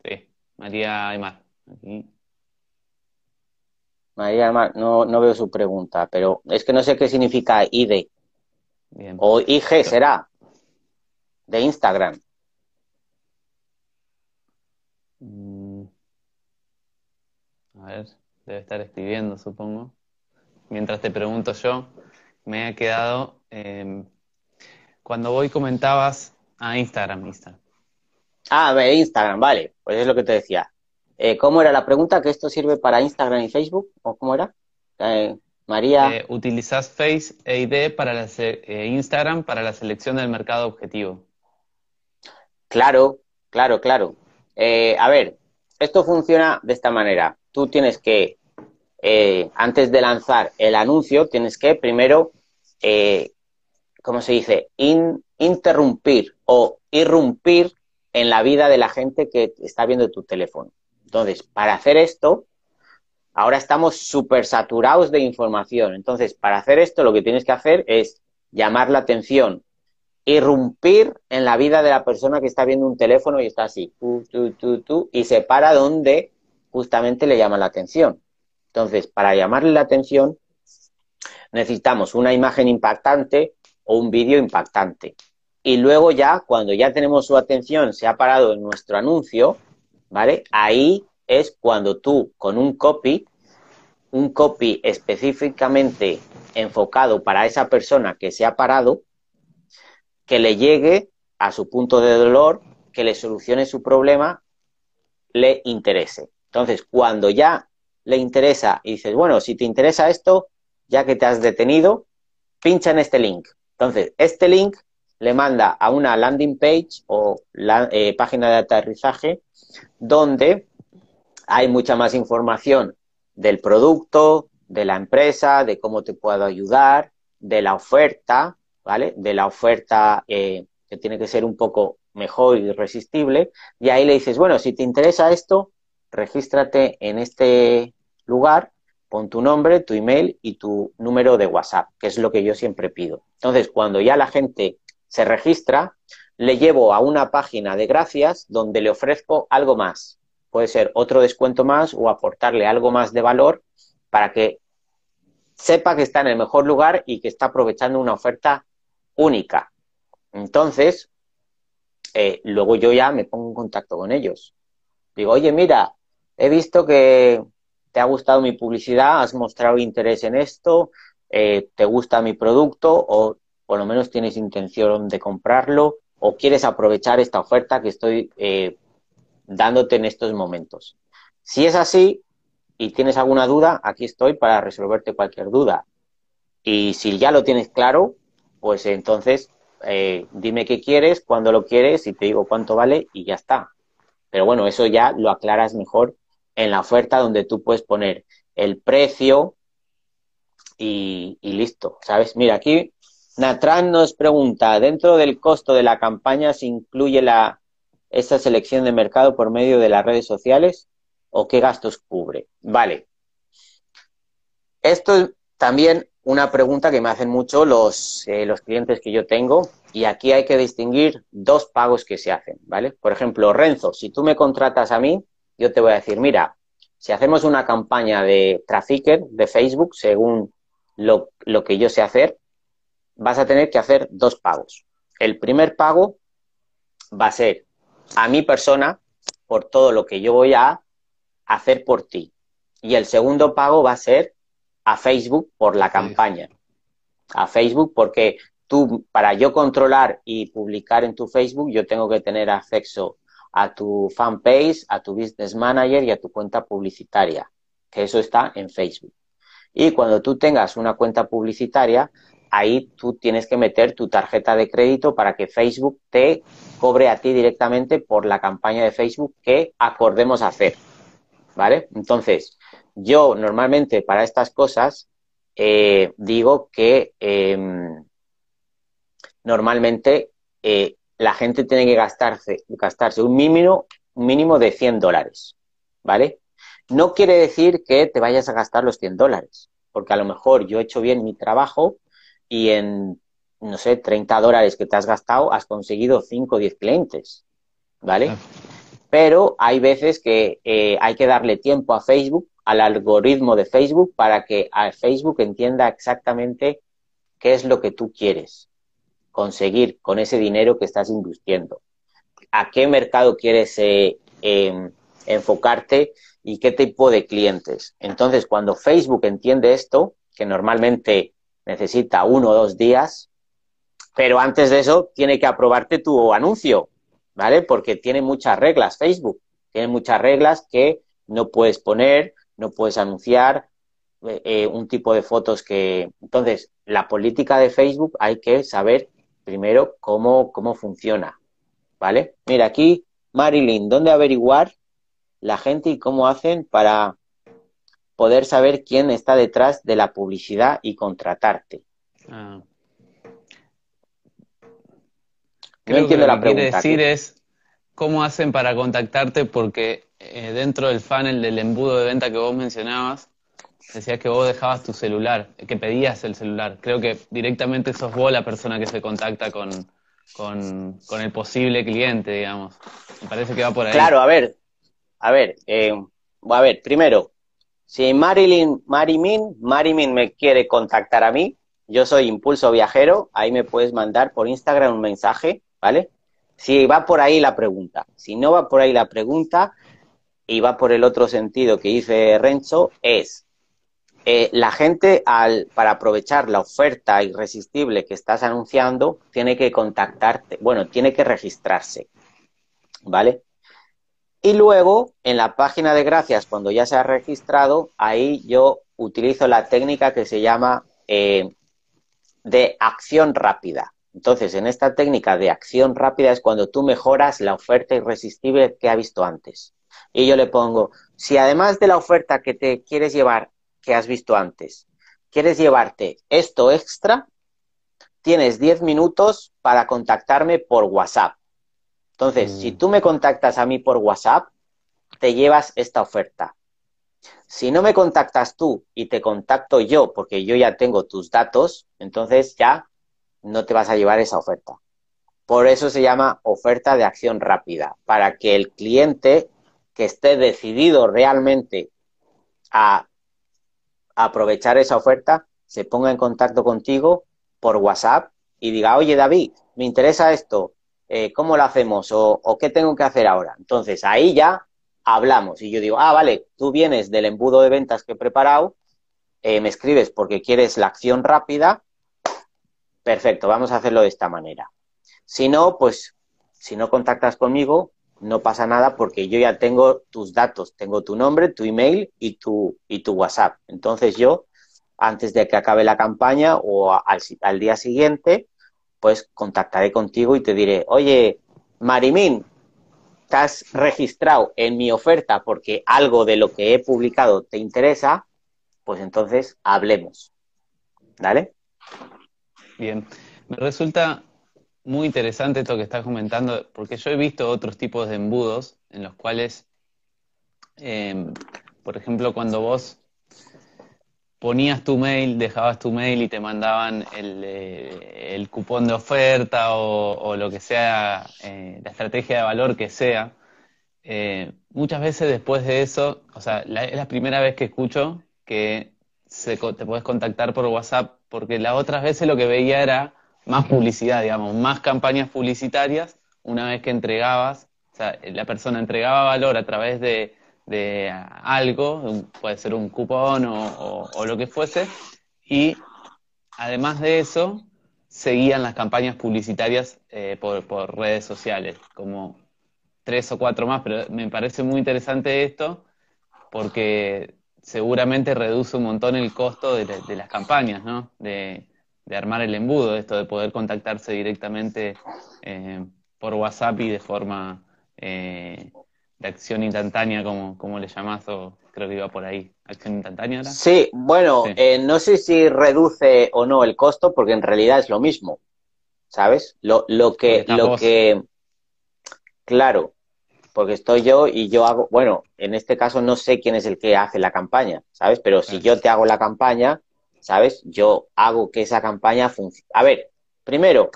Sí, María Aymar. Aquí. María no, no veo su pregunta, pero es que no sé qué significa ID. O IG será, de Instagram. Mm. A ver, debe estar escribiendo, supongo. Mientras te pregunto yo, me ha quedado. Em, cuando voy comentabas a Instagram, Instagram. Ah, ver, Instagram, vale. Pues es lo que te decía. Eh, ¿Cómo era la pregunta? ¿Que esto sirve para Instagram y Facebook? ¿O cómo era? Eh, María. Eh, ¿Utilizas Face e ID para la Instagram para la selección del mercado objetivo? Claro, claro, claro. a ver, esto funciona de esta manera. Tú tienes que, antes de lanzar el anuncio, tienes que primero, ¿cómo se dice? interrumpir o irrumpir en la vida de la gente que está viendo tu teléfono. Entonces, para hacer esto, ahora estamos súper saturados de información. Entonces, para hacer esto, lo que tienes que hacer es llamar la atención, irrumpir en la vida de la persona que está viendo un teléfono y está así, y se para donde justamente le llama la atención. Entonces, para llamarle la atención, necesitamos una imagen impactante o un vídeo impactante. Y luego ya, cuando ya tenemos su atención, se ha parado en nuestro anuncio, ¿vale? Ahí es cuando tú con un copy, un copy específicamente enfocado para esa persona que se ha parado, que le llegue a su punto de dolor, que le solucione su problema, le interese. Entonces, cuando ya le interesa y dices, bueno, si te interesa esto, ya que te has detenido, pincha en este link. Entonces, este link le manda a una landing page o la, eh, página de aterrizaje donde hay mucha más información del producto, de la empresa, de cómo te puedo ayudar, de la oferta, ¿vale? De la oferta eh, que tiene que ser un poco mejor y irresistible. Y ahí le dices, bueno, si te interesa esto, regístrate en este lugar, pon tu nombre, tu email y tu número de WhatsApp, que es lo que yo siempre pido. Entonces, cuando ya la gente se registra, le llevo a una página de gracias donde le ofrezco algo más. Puede ser otro descuento más o aportarle algo más de valor para que sepa que está en el mejor lugar y que está aprovechando una oferta única. Entonces, eh, luego yo ya me pongo en contacto con ellos. Digo, oye, mira, he visto que te ha gustado mi publicidad, has mostrado interés en esto, eh, te gusta mi producto o por lo menos tienes intención de comprarlo o quieres aprovechar esta oferta que estoy eh, dándote en estos momentos. Si es así y tienes alguna duda, aquí estoy para resolverte cualquier duda. Y si ya lo tienes claro, pues entonces eh, dime qué quieres, cuándo lo quieres y te digo cuánto vale y ya está. Pero bueno, eso ya lo aclaras mejor en la oferta donde tú puedes poner el precio y, listo, ¿sabes? Mira, aquí Natran nos pregunta, ¿dentro del costo de la campaña se incluye la, esa selección de mercado por medio de las redes sociales o qué gastos cubre? Vale. Esto también una pregunta que me hacen mucho los, eh, los clientes que yo tengo y aquí hay que distinguir dos pagos que se hacen, ¿vale? Por ejemplo, Renzo, si tú me contratas a mí, yo te voy a decir, mira, si hacemos una campaña de trafficker de Facebook, según lo, lo que yo sé hacer, vas a tener que hacer dos pagos. El primer pago va a ser a mi persona por todo lo que yo voy a hacer por ti. Y el segundo pago va a ser a Facebook por la campaña. A Facebook porque tú, para yo controlar y publicar en tu Facebook, yo tengo que tener acceso a tu fanpage, a tu business manager y a tu cuenta publicitaria, que eso está en Facebook. Y cuando tú tengas una cuenta publicitaria, ahí tú tienes que meter tu tarjeta de crédito para que Facebook te cobre a ti directamente por la campaña de Facebook que acordemos hacer. ¿Vale? Entonces, yo normalmente para estas cosas eh, digo que em, normalmente eh, la gente tiene que gastarse, gastarse un mínimo, un mínimo de 100 dólares, ¿vale? No quiere decir que te vayas a gastar los 100 dólares, porque a lo mejor yo he hecho bien mi trabajo y en, no sé, 30 dólares que te has gastado has conseguido 5 o 10 clientes, ¿vale? Pero hay veces que eh, hay que darle tiempo a Facebook al algoritmo de Facebook para que Facebook entienda exactamente qué es lo que tú quieres conseguir con ese dinero que estás invirtiendo. ¿A qué mercado quieres eh, em, enfocarte y qué tipo de clientes? Entonces, cuando Facebook entiende esto, que normalmente necesita uno o dos días, pero antes de eso tiene que aprobarte tu anuncio, ¿vale? Porque tiene muchas reglas Facebook, tiene muchas reglas que no puedes poner, no puedes anunciar eh, eh, un tipo de fotos que... Entonces, la política de Facebook hay que saber primero cómo, cómo funciona, ¿vale? Mira, aquí, Marilyn, ¿dónde averiguar la gente y cómo hacen para poder saber quién está detrás de la publicidad y contratarte? Ah. no entiendo la pregunta. Quiere decir es cómo hacen para contactarte porque eh, dentro del funnel del embudo de venta que vos mencionabas, decías que vos dejabas tu celular, que pedías el celular. Creo que directamente sos vos la persona que se contacta con, con, el posible cliente, digamos. Me parece que va por ahí. Claro, a ver, a ver, eh, a ver, primero, si Marilyn, Marimin, Marimin me quiere contactar a mí, yo soy Impulso Viajero, ahí me puedes mandar por Instagram un mensaje, ¿vale? Si va por ahí la pregunta. Si no va por ahí la pregunta, y va por el otro sentido que dice Renzo, es eh, la gente al, para aprovechar la oferta irresistible que estás anunciando, tiene que contactarte, bueno, tiene que registrarse, ¿vale? Y luego, en la página de gracias, cuando ya se ha registrado, ahí yo utilizo la técnica que se llama eh, de acción rápida. Entonces, en esta técnica de acción rápida es cuando tú mejoras la oferta irresistible que ha visto antes y yo le pongo, si además de la oferta que te quieres llevar, que has visto antes, quieres llevarte esto extra, tienes 10 minutos para contactarme por WhatsApp. Entonces, si mm. tú me contactas a mí por WhatsApp, te llevas esta oferta. Si no me contactas tú y te contacto yo, porque yo ya tengo tus datos, entonces ya no te vas a llevar esa oferta. Por eso se llama oferta de acción rápida, para que el cliente que esté decidido realmente a, aprovechar esa oferta, se ponga en contacto contigo por WhatsApp y diga, oye David, me interesa esto, eh, ¿cómo lo hacemos? O, qué tengo que hacer ahora? Entonces ahí ya hablamos y yo digo, ah, vale, tú vienes del embudo de ventas que he preparado, eh, me escribes porque quieres la acción rápida, perfecto, vamos a hacerlo de esta manera. Si no, pues si no contactas conmigo, no pasa nada porque yo ya tengo tus datos, tengo tu nombre, tu email y tu, y tu WhatsApp. Entonces yo, antes de que acabe la campaña o al, día siguiente, pues contactaré contigo y te diré, oye, Marimín, has registrado en mi oferta porque algo de lo que he publicado te interesa, pues entonces hablemos. ¿Vale? Bien. Me resulta muy interesante esto que estás comentando, porque yo he visto otros tipos de embudos en los cuales, em, por ejemplo, cuando vos ponías tu mail, dejabas tu mail y te mandaban el, eh, cupón de oferta o, lo que sea, eh, la estrategia de valor que sea, eh, muchas veces después de eso, o sea, es la primera vez que escucho que se, te puedes contactar por WhatsApp, porque las otras veces lo que veía era más publicidad, digamos, más campañas publicitarias una vez que entregabas, o sea, la persona entregaba valor a través de, algo, puede ser un cupón o, lo que fuese, y además de eso, seguían las campañas publicitarias eh, por, por, redes sociales, como tres o cuatro más, pero me parece muy interesante esto porque seguramente reduce un montón el costo de, de las campañas, ¿no? De, de armar el embudo, esto de poder contactarse directamente eh, por WhatsApp y de forma eh, de acción instantánea, como, como le llamás, o creo que iba por ahí. ¿Acción instantánea era? Sí, bueno, eh, no sé si reduce o no el costo, porque en realidad es lo mismo, ¿sabes? Lo, lo que, lo que, claro, porque estoy yo y yo hago, bueno, en este caso no sé quién es el que hace la campaña, ¿sabes? Pero si yo te hago la campaña, ¿sabes? Yo hago que esa campaña funcione. A ver, primero,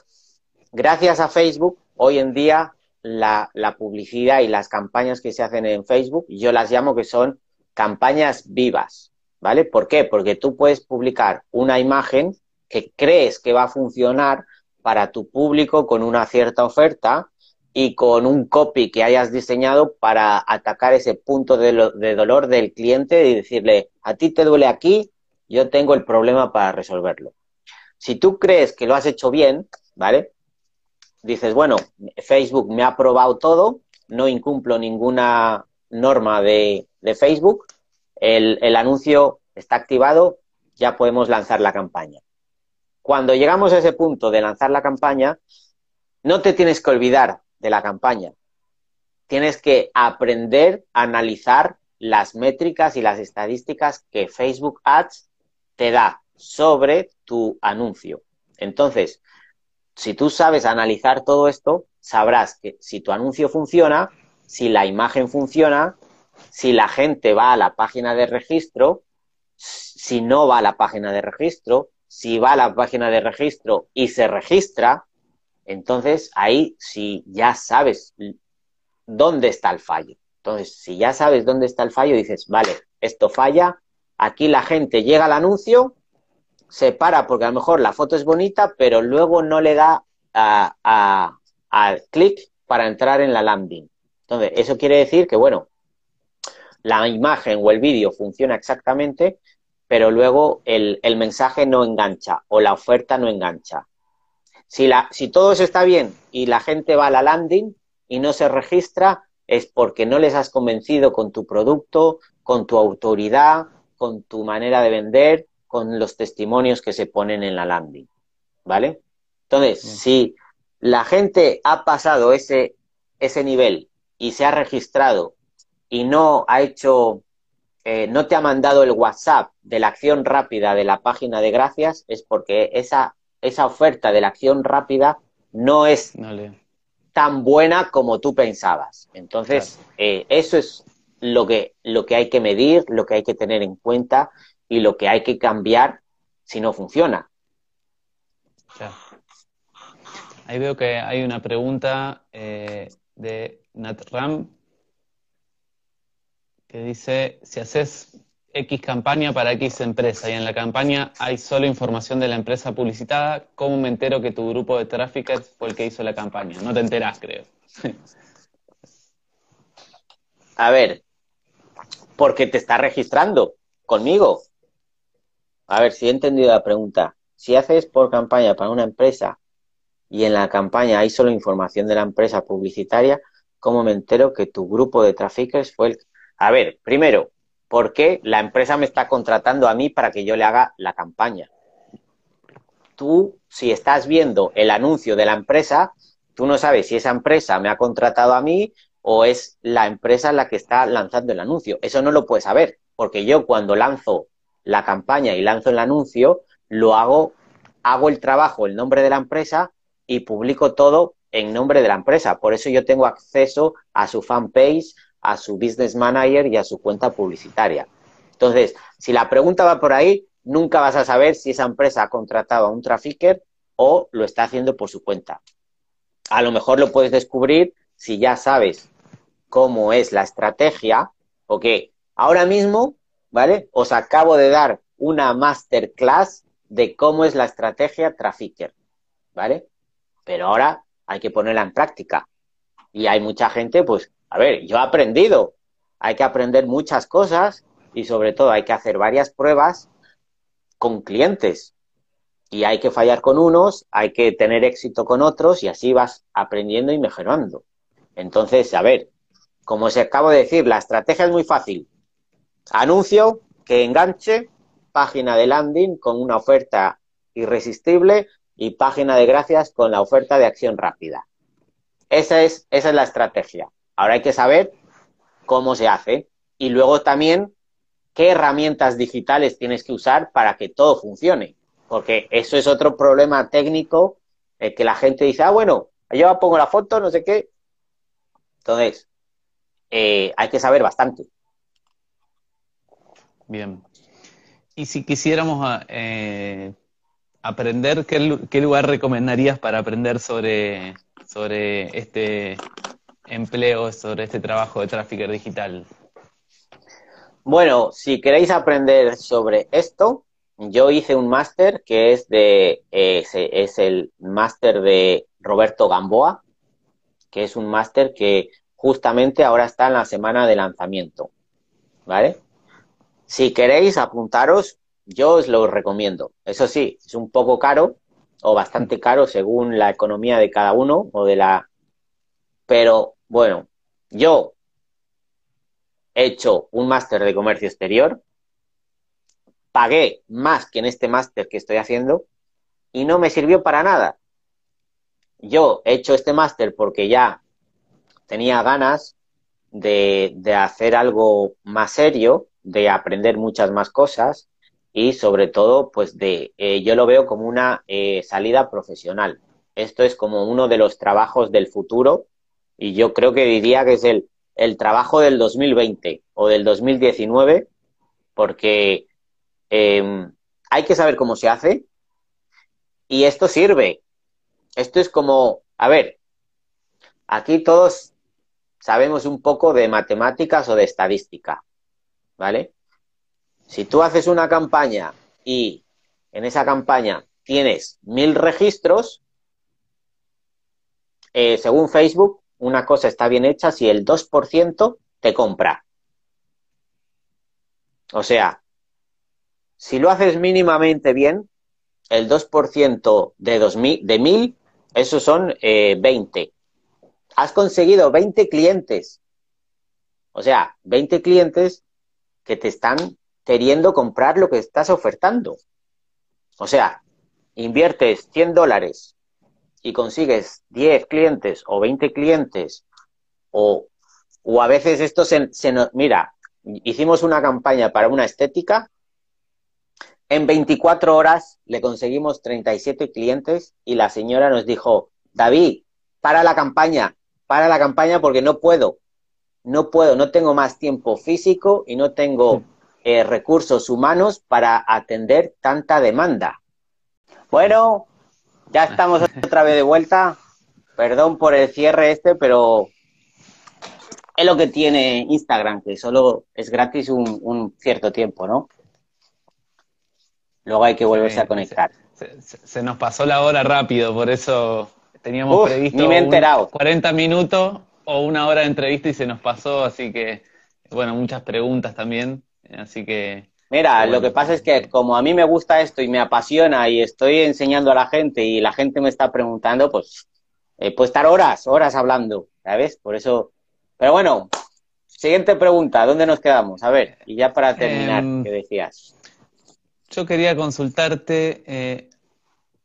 gracias a Facebook, hoy en día la, publicidad y las campañas que se hacen en Facebook, yo las llamo que son campañas vivas, ¿vale? ¿Por qué? Porque tú puedes publicar una imagen que crees que va a funcionar para tu público con una cierta oferta y con un copy que hayas diseñado para atacar ese punto de, de dolor del cliente y decirle, a ti te duele aquí, yo tengo el problema para resolverlo. Si tú crees que lo has hecho bien, ¿vale? Dices, bueno, Facebook me ha probado todo, no incumplo ninguna norma de, Facebook, el, anuncio está activado, ya podemos lanzar la campaña. Cuando llegamos a ese punto de lanzar la campaña, no te tienes que olvidar de la campaña. Tienes que aprender a analizar las métricas y las estadísticas que Facebook Ads te da sobre tu anuncio. Entonces, si tú sabes analizar todo esto, sabrás que si tu anuncio funciona, si la imagen funciona, si la gente va a la página de registro, si no va a la página de registro, si va a la página de registro y se registra, entonces ahí si ya sabes dónde está el fallo. Entonces, si ya sabes dónde está el fallo, dices, vale, esto falla, Aquí la gente llega al anuncio, se para porque a lo mejor la foto es bonita, pero luego no le da al clic para entrar en la landing. Entonces, eso quiere decir que, bueno, la imagen o el vídeo funciona exactamente, pero luego el, mensaje no engancha o la oferta no engancha. Si, la, si todo eso está bien y la gente va a la landing y no se registra, es porque no les has convencido con tu producto, con tu autoridad, con tu manera de vender, con los testimonios que se ponen en la landing. ¿Vale? Entonces, si la gente ha pasado ese, ese nivel y se ha registrado y no ha hecho, eh, no te ha mandado el WhatsApp de la acción rápida de la página de gracias, es porque esa, esa oferta de la acción rápida no es tan buena como tú pensabas. Entonces, eh, eso es lo que, lo que hay que medir, lo que hay que tener en cuenta y lo que hay que cambiar si no funciona. Ahí veo que hay una pregunta eh, de Natram que dice, si haces X campaña para X empresa y en la campaña hay solo información de la empresa publicitada, ¿cómo me entero que tu grupo de traffickers fue el que hizo la campaña? No te enterás, creo. A ver, porque te está registrando conmigo. A ver, si he entendido la pregunta. Si haces por campaña para una empresa y en la campaña hay solo información de la empresa publicitaria, ¿cómo me entero que tu grupo de traffickers fue el... A ver, primero, ¿por qué la empresa me está contratando a mí para que yo le haga la campaña? Tú, si estás viendo el anuncio de la empresa, tú no sabes si esa empresa me ha contratado a mí o es la empresa la que está lanzando el anuncio. Eso no lo puedes saber, porque yo cuando lanzo la campaña y lanzo el anuncio, lo hago, hago el trabajo, el nombre de la empresa y publico todo en nombre de la empresa. Por eso yo tengo acceso a su fanpage, a su business manager y a su cuenta publicitaria. Entonces, si la pregunta va por ahí, nunca vas a saber si esa empresa ha contratado a un trafficker o lo está haciendo por su cuenta. A lo mejor lo puedes descubrir si ya sabes cómo es la estrategia, porque ahora mismo, ¿vale? Os acabo de dar una masterclass de cómo es la estrategia trafficker, ¿vale? Pero ahora hay que ponerla en práctica. Y hay mucha gente, pues, a ver, yo he aprendido, hay que aprender muchas cosas y sobre todo hay que hacer varias pruebas con clientes. Y hay que fallar con unos, hay que tener éxito con otros y así vas aprendiendo y mejorando. Entonces, a ver, como os acabo de decir, la estrategia es muy fácil. Anuncio que enganche, página de landing con una oferta irresistible y página de gracias con la oferta de acción rápida. Esa es, esa es la estrategia. Ahora hay que saber cómo se hace y luego también qué herramientas digitales tienes que usar para que todo funcione. Porque eso es otro problema técnico eh, que la gente dice, ah, bueno, yo pongo la foto, no sé qué. Entonces, eh, hay que saber bastante. Bien. Y si quisiéramos ah, eh, aprender, ¿qué, lugar recomendarías para aprender sobre, sobre este empleo, sobre este trabajo de tráfico digital? Bueno, si queréis aprender sobre esto, yo hice un máster que es de es, el máster de Roberto Gamboa, que es un máster que justamente ahora está en la semana de lanzamiento. ¿Vale? Si queréis apuntaros, yo os lo recomiendo. Eso sí, es un poco caro o bastante caro según la economía de cada uno o de la... Pero bueno, yo he hecho un máster de comercio exterior, pagué más que en este máster que estoy haciendo y no me sirvió para nada. Yo he hecho este máster porque ya tenía ganas de, hacer algo más serio, de aprender muchas más cosas y sobre todo, pues de, eh, yo lo veo como una eh, salida profesional. Esto es como uno de los trabajos del futuro y yo creo que diría que es el, el trabajo del 2020 o del 2019 porque em, hay que saber cómo se hace y esto sirve. Esto es como, a ver, aquí todos sabemos un poco de matemáticas o de estadística, ¿vale? Si tú haces una campaña y en esa campaña tienes mil registros, eh, según Facebook, una cosa está bien hecha si el 2% te compra. O sea, si lo haces mínimamente bien, el 2% de, 2000, de 1000, esos son 20. Eh, Has conseguido 20 clientes. O sea, 20 clientes que te están queriendo comprar lo que estás ofertando. O sea, inviertes 100 dólares y consigues 10 clientes o 20 clientes o, o a veces esto se, se nos... Mira, hicimos una campaña para una estética, en 24 horas le conseguimos 37 clientes y la señora nos dijo, David, para la campaña, para la campaña porque no puedo, no puedo, no tengo más tiempo físico y no tengo eh, recursos humanos para atender tanta demanda. Bueno, ya estamos otra vez de vuelta. Perdón por el cierre este, pero es lo que tiene Instagram, que solo es gratis un, cierto tiempo, ¿no? Luego hay que volverse a conectar. Se, nos pasó la hora rápido, por eso teníamos previsto ni me he enterado. 40 minutos o una hora de entrevista y se nos pasó, así que, bueno, muchas preguntas también, así que... Mira, lo que pasa es que como a mí me gusta esto y me apasiona y estoy enseñando a la gente y la gente me está preguntando, pues eh, puedo estar horas, horas hablando, ¿sabes? Por eso... Pero bueno, siguiente pregunta, ¿dónde nos quedamos? A ver, y ya para terminar, em, ¿qué decías? Yo quería consultarte, eh,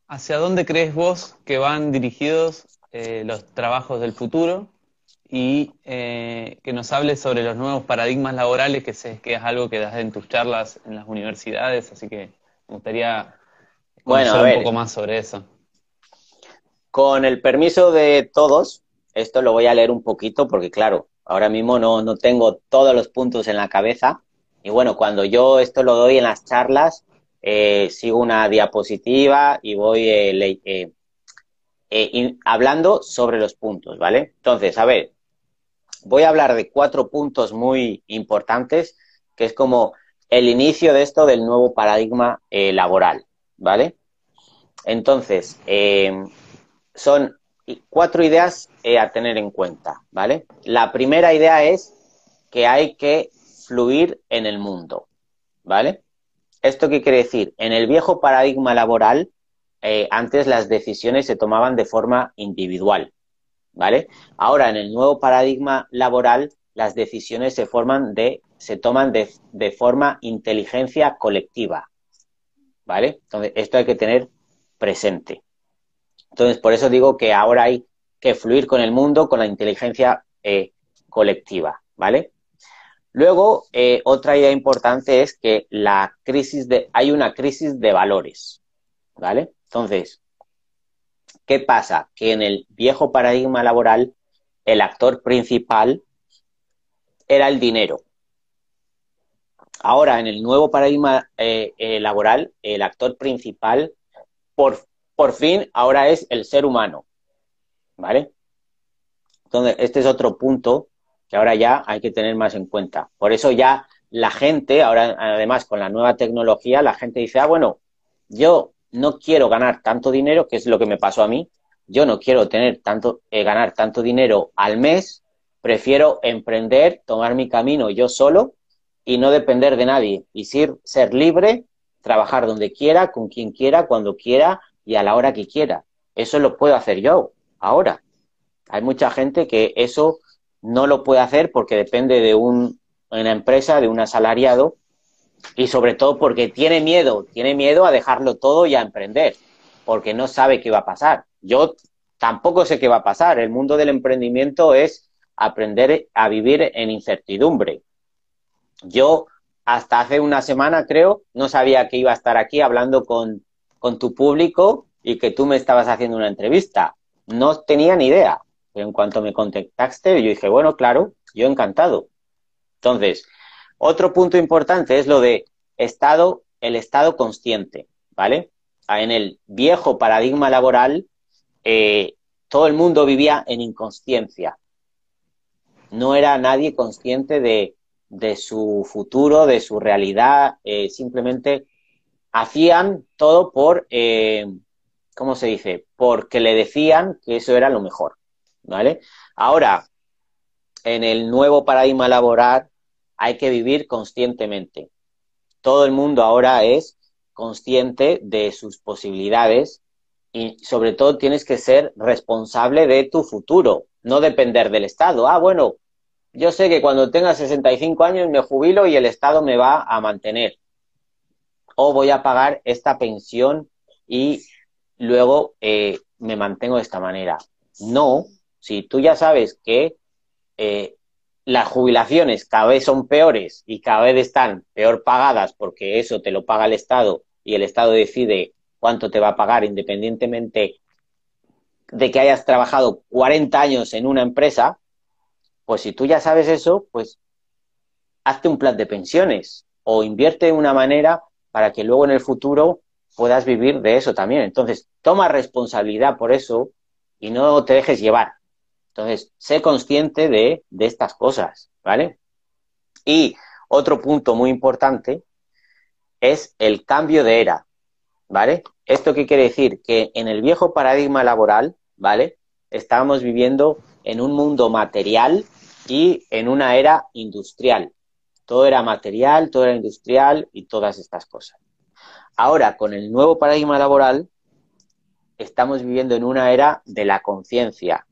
¿hacia dónde crees vos que van dirigidos eh, los trabajos del futuro? y eh, que nos hables sobre los nuevos paradigmas laborales, que sé que es algo que das en tus charlas en las universidades, así que me gustaría conocer un poco más sobre eso. Con el permiso de todos, esto lo voy a leer un poquito porque, claro, ahora mismo no, no tengo todos los puntos en la cabeza. Y bueno, cuando yo esto lo doy en las charlas, eh, sigo una diapositiva y voy eh, hablando sobre los puntos, ¿vale? Entonces, a ver, voy a hablar de cuatro puntos muy importantes, que es como el inicio de esto del nuevo paradigma eh, laboral, ¿vale? Entonces, eh, son cuatro ideas eh, a tener en cuenta, ¿vale? La primera idea es que hay que fluir en el mundo, ¿vale? ¿Esto qué quiere decir? En el viejo paradigma laboral, antes las decisiones se tomaban de forma individual, ¿vale? Ahora, en el nuevo paradigma laboral, las decisiones se, forman de, se toman de, de forma inteligencia colectiva, ¿vale? Entonces, esto hay que tener presente. Entonces, por eso digo que ahora hay que fluir con el mundo con la inteligencia eh, colectiva, ¿vale? Luego, eh, otra idea importante es que la crisis de, hay una crisis de valores, ¿vale? Entonces, ¿Qué pasa? Que en el viejo paradigma laboral el actor principal era el dinero. Ahora, en el nuevo paradigma eh, eh, laboral, el actor principal, por, por fin, ahora es el ser humano. ¿Vale? Entonces, este es otro punto que ahora ya hay que tener más en cuenta. Por eso ya la gente, ahora además con la nueva tecnología, la gente dice, ah, bueno, yo no quiero ganar tanto dinero, que es lo que me pasó a mí. Yo no quiero tener tanto, eh, ganar tanto dinero al mes, prefiero emprender, tomar mi camino yo solo y no depender de nadie. Y ser, ser libre, trabajar donde quiera, con quien quiera, cuando quiera y a la hora que quiera. Eso lo puedo hacer yo ahora. Hay mucha gente que eso no lo puede hacer porque depende de un, una empresa, de un asalariado, y sobre todo porque tiene miedo, tiene miedo a dejarlo todo y a emprender, porque no sabe qué va a pasar. Yo tampoco sé qué va a pasar. El mundo del emprendimiento es aprender a vivir en incertidumbre. Yo hasta hace una semana, creo, no sabía que iba a estar aquí hablando con, con tu público y que tú me estabas haciendo una entrevista. No tenía ni idea. En cuanto me contactaste, yo dije, bueno, claro, yo encantado. Entonces, otro punto importante es lo de estado, el estado consciente, ¿vale? Ah, en el viejo paradigma laboral, eh, todo el mundo vivía en inconsciencia. No era nadie consciente de, su futuro, de su realidad, eh, simplemente hacían todo por, eh, ¿cómo se dice? Porque le decían que eso era lo mejor, ¿vale? Ahora, en el nuevo paradigma laboral, hay que vivir conscientemente. Todo el mundo ahora es consciente de sus posibilidades y sobre todo tienes que ser responsable de tu futuro, no depender del Estado. Ah, bueno, yo sé que cuando tenga 65 años me jubilo y el Estado me va a mantener. O voy a pagar esta pensión y luego eh, me mantengo de esta manera. No, si tú ya sabes que eh, las jubilaciones cada vez son peores y cada vez están peor pagadas porque eso te lo paga el Estado y el Estado decide cuánto te va a pagar independientemente de que hayas trabajado 40 años en una empresa, pues si tú ya sabes eso, pues hazte un plan de pensiones o invierte de una manera para que luego en el futuro puedas vivir de eso también. Entonces, toma responsabilidad por eso y no te dejes llevar. Entonces, sé consciente de, estas cosas, ¿vale? Y otro punto muy importante es el cambio de era, ¿vale? ¿Esto qué quiere decir? Que en el viejo paradigma laboral, ¿vale? Estábamos viviendo en un mundo material y en una era industrial. Todo era material, todo era industrial y todas estas cosas. Ahora, con el nuevo paradigma laboral, estamos viviendo en una era de la conciencia,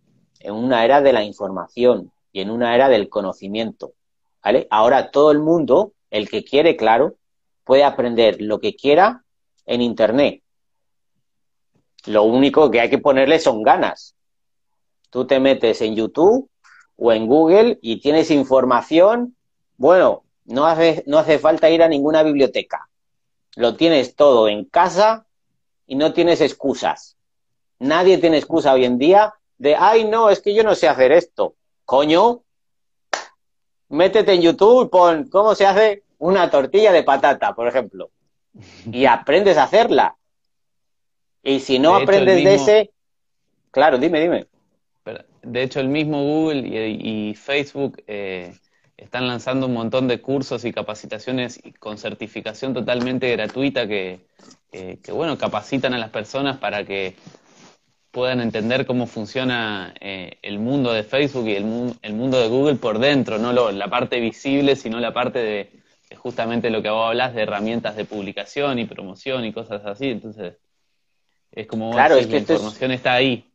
en una era de la información y en una era del conocimiento. ¿vale? Ahora todo el mundo, el que quiere, claro, puede aprender lo que quiera en Internet. Lo único que hay que ponerle son ganas. Tú te metes en YouTube o en Google y tienes información, bueno, no hace, no hace falta ir a ninguna biblioteca. Lo tienes todo en casa y no tienes excusas. Nadie tiene excusa hoy en día de, ay, no, es que yo no sé hacer esto. Coño, métete en YouTube y pon cómo se hace una tortilla de patata, por ejemplo. Y aprendes a hacerla. Y si no aprendes de ese, claro, dime, dime. De hecho, el mismo Google y, Facebook eh, están lanzando un montón de cursos y capacitaciones con certificación totalmente gratuita que, que, bueno, capacitan a las personas para que puedan entender cómo funciona eh, el mundo de Facebook y el, el, mundo de Google por dentro, no lo, la parte visible, sino la parte de, justamente lo que vos hablas de herramientas de publicación y promoción y cosas así. Entonces, es como claro, es que la información está ahí.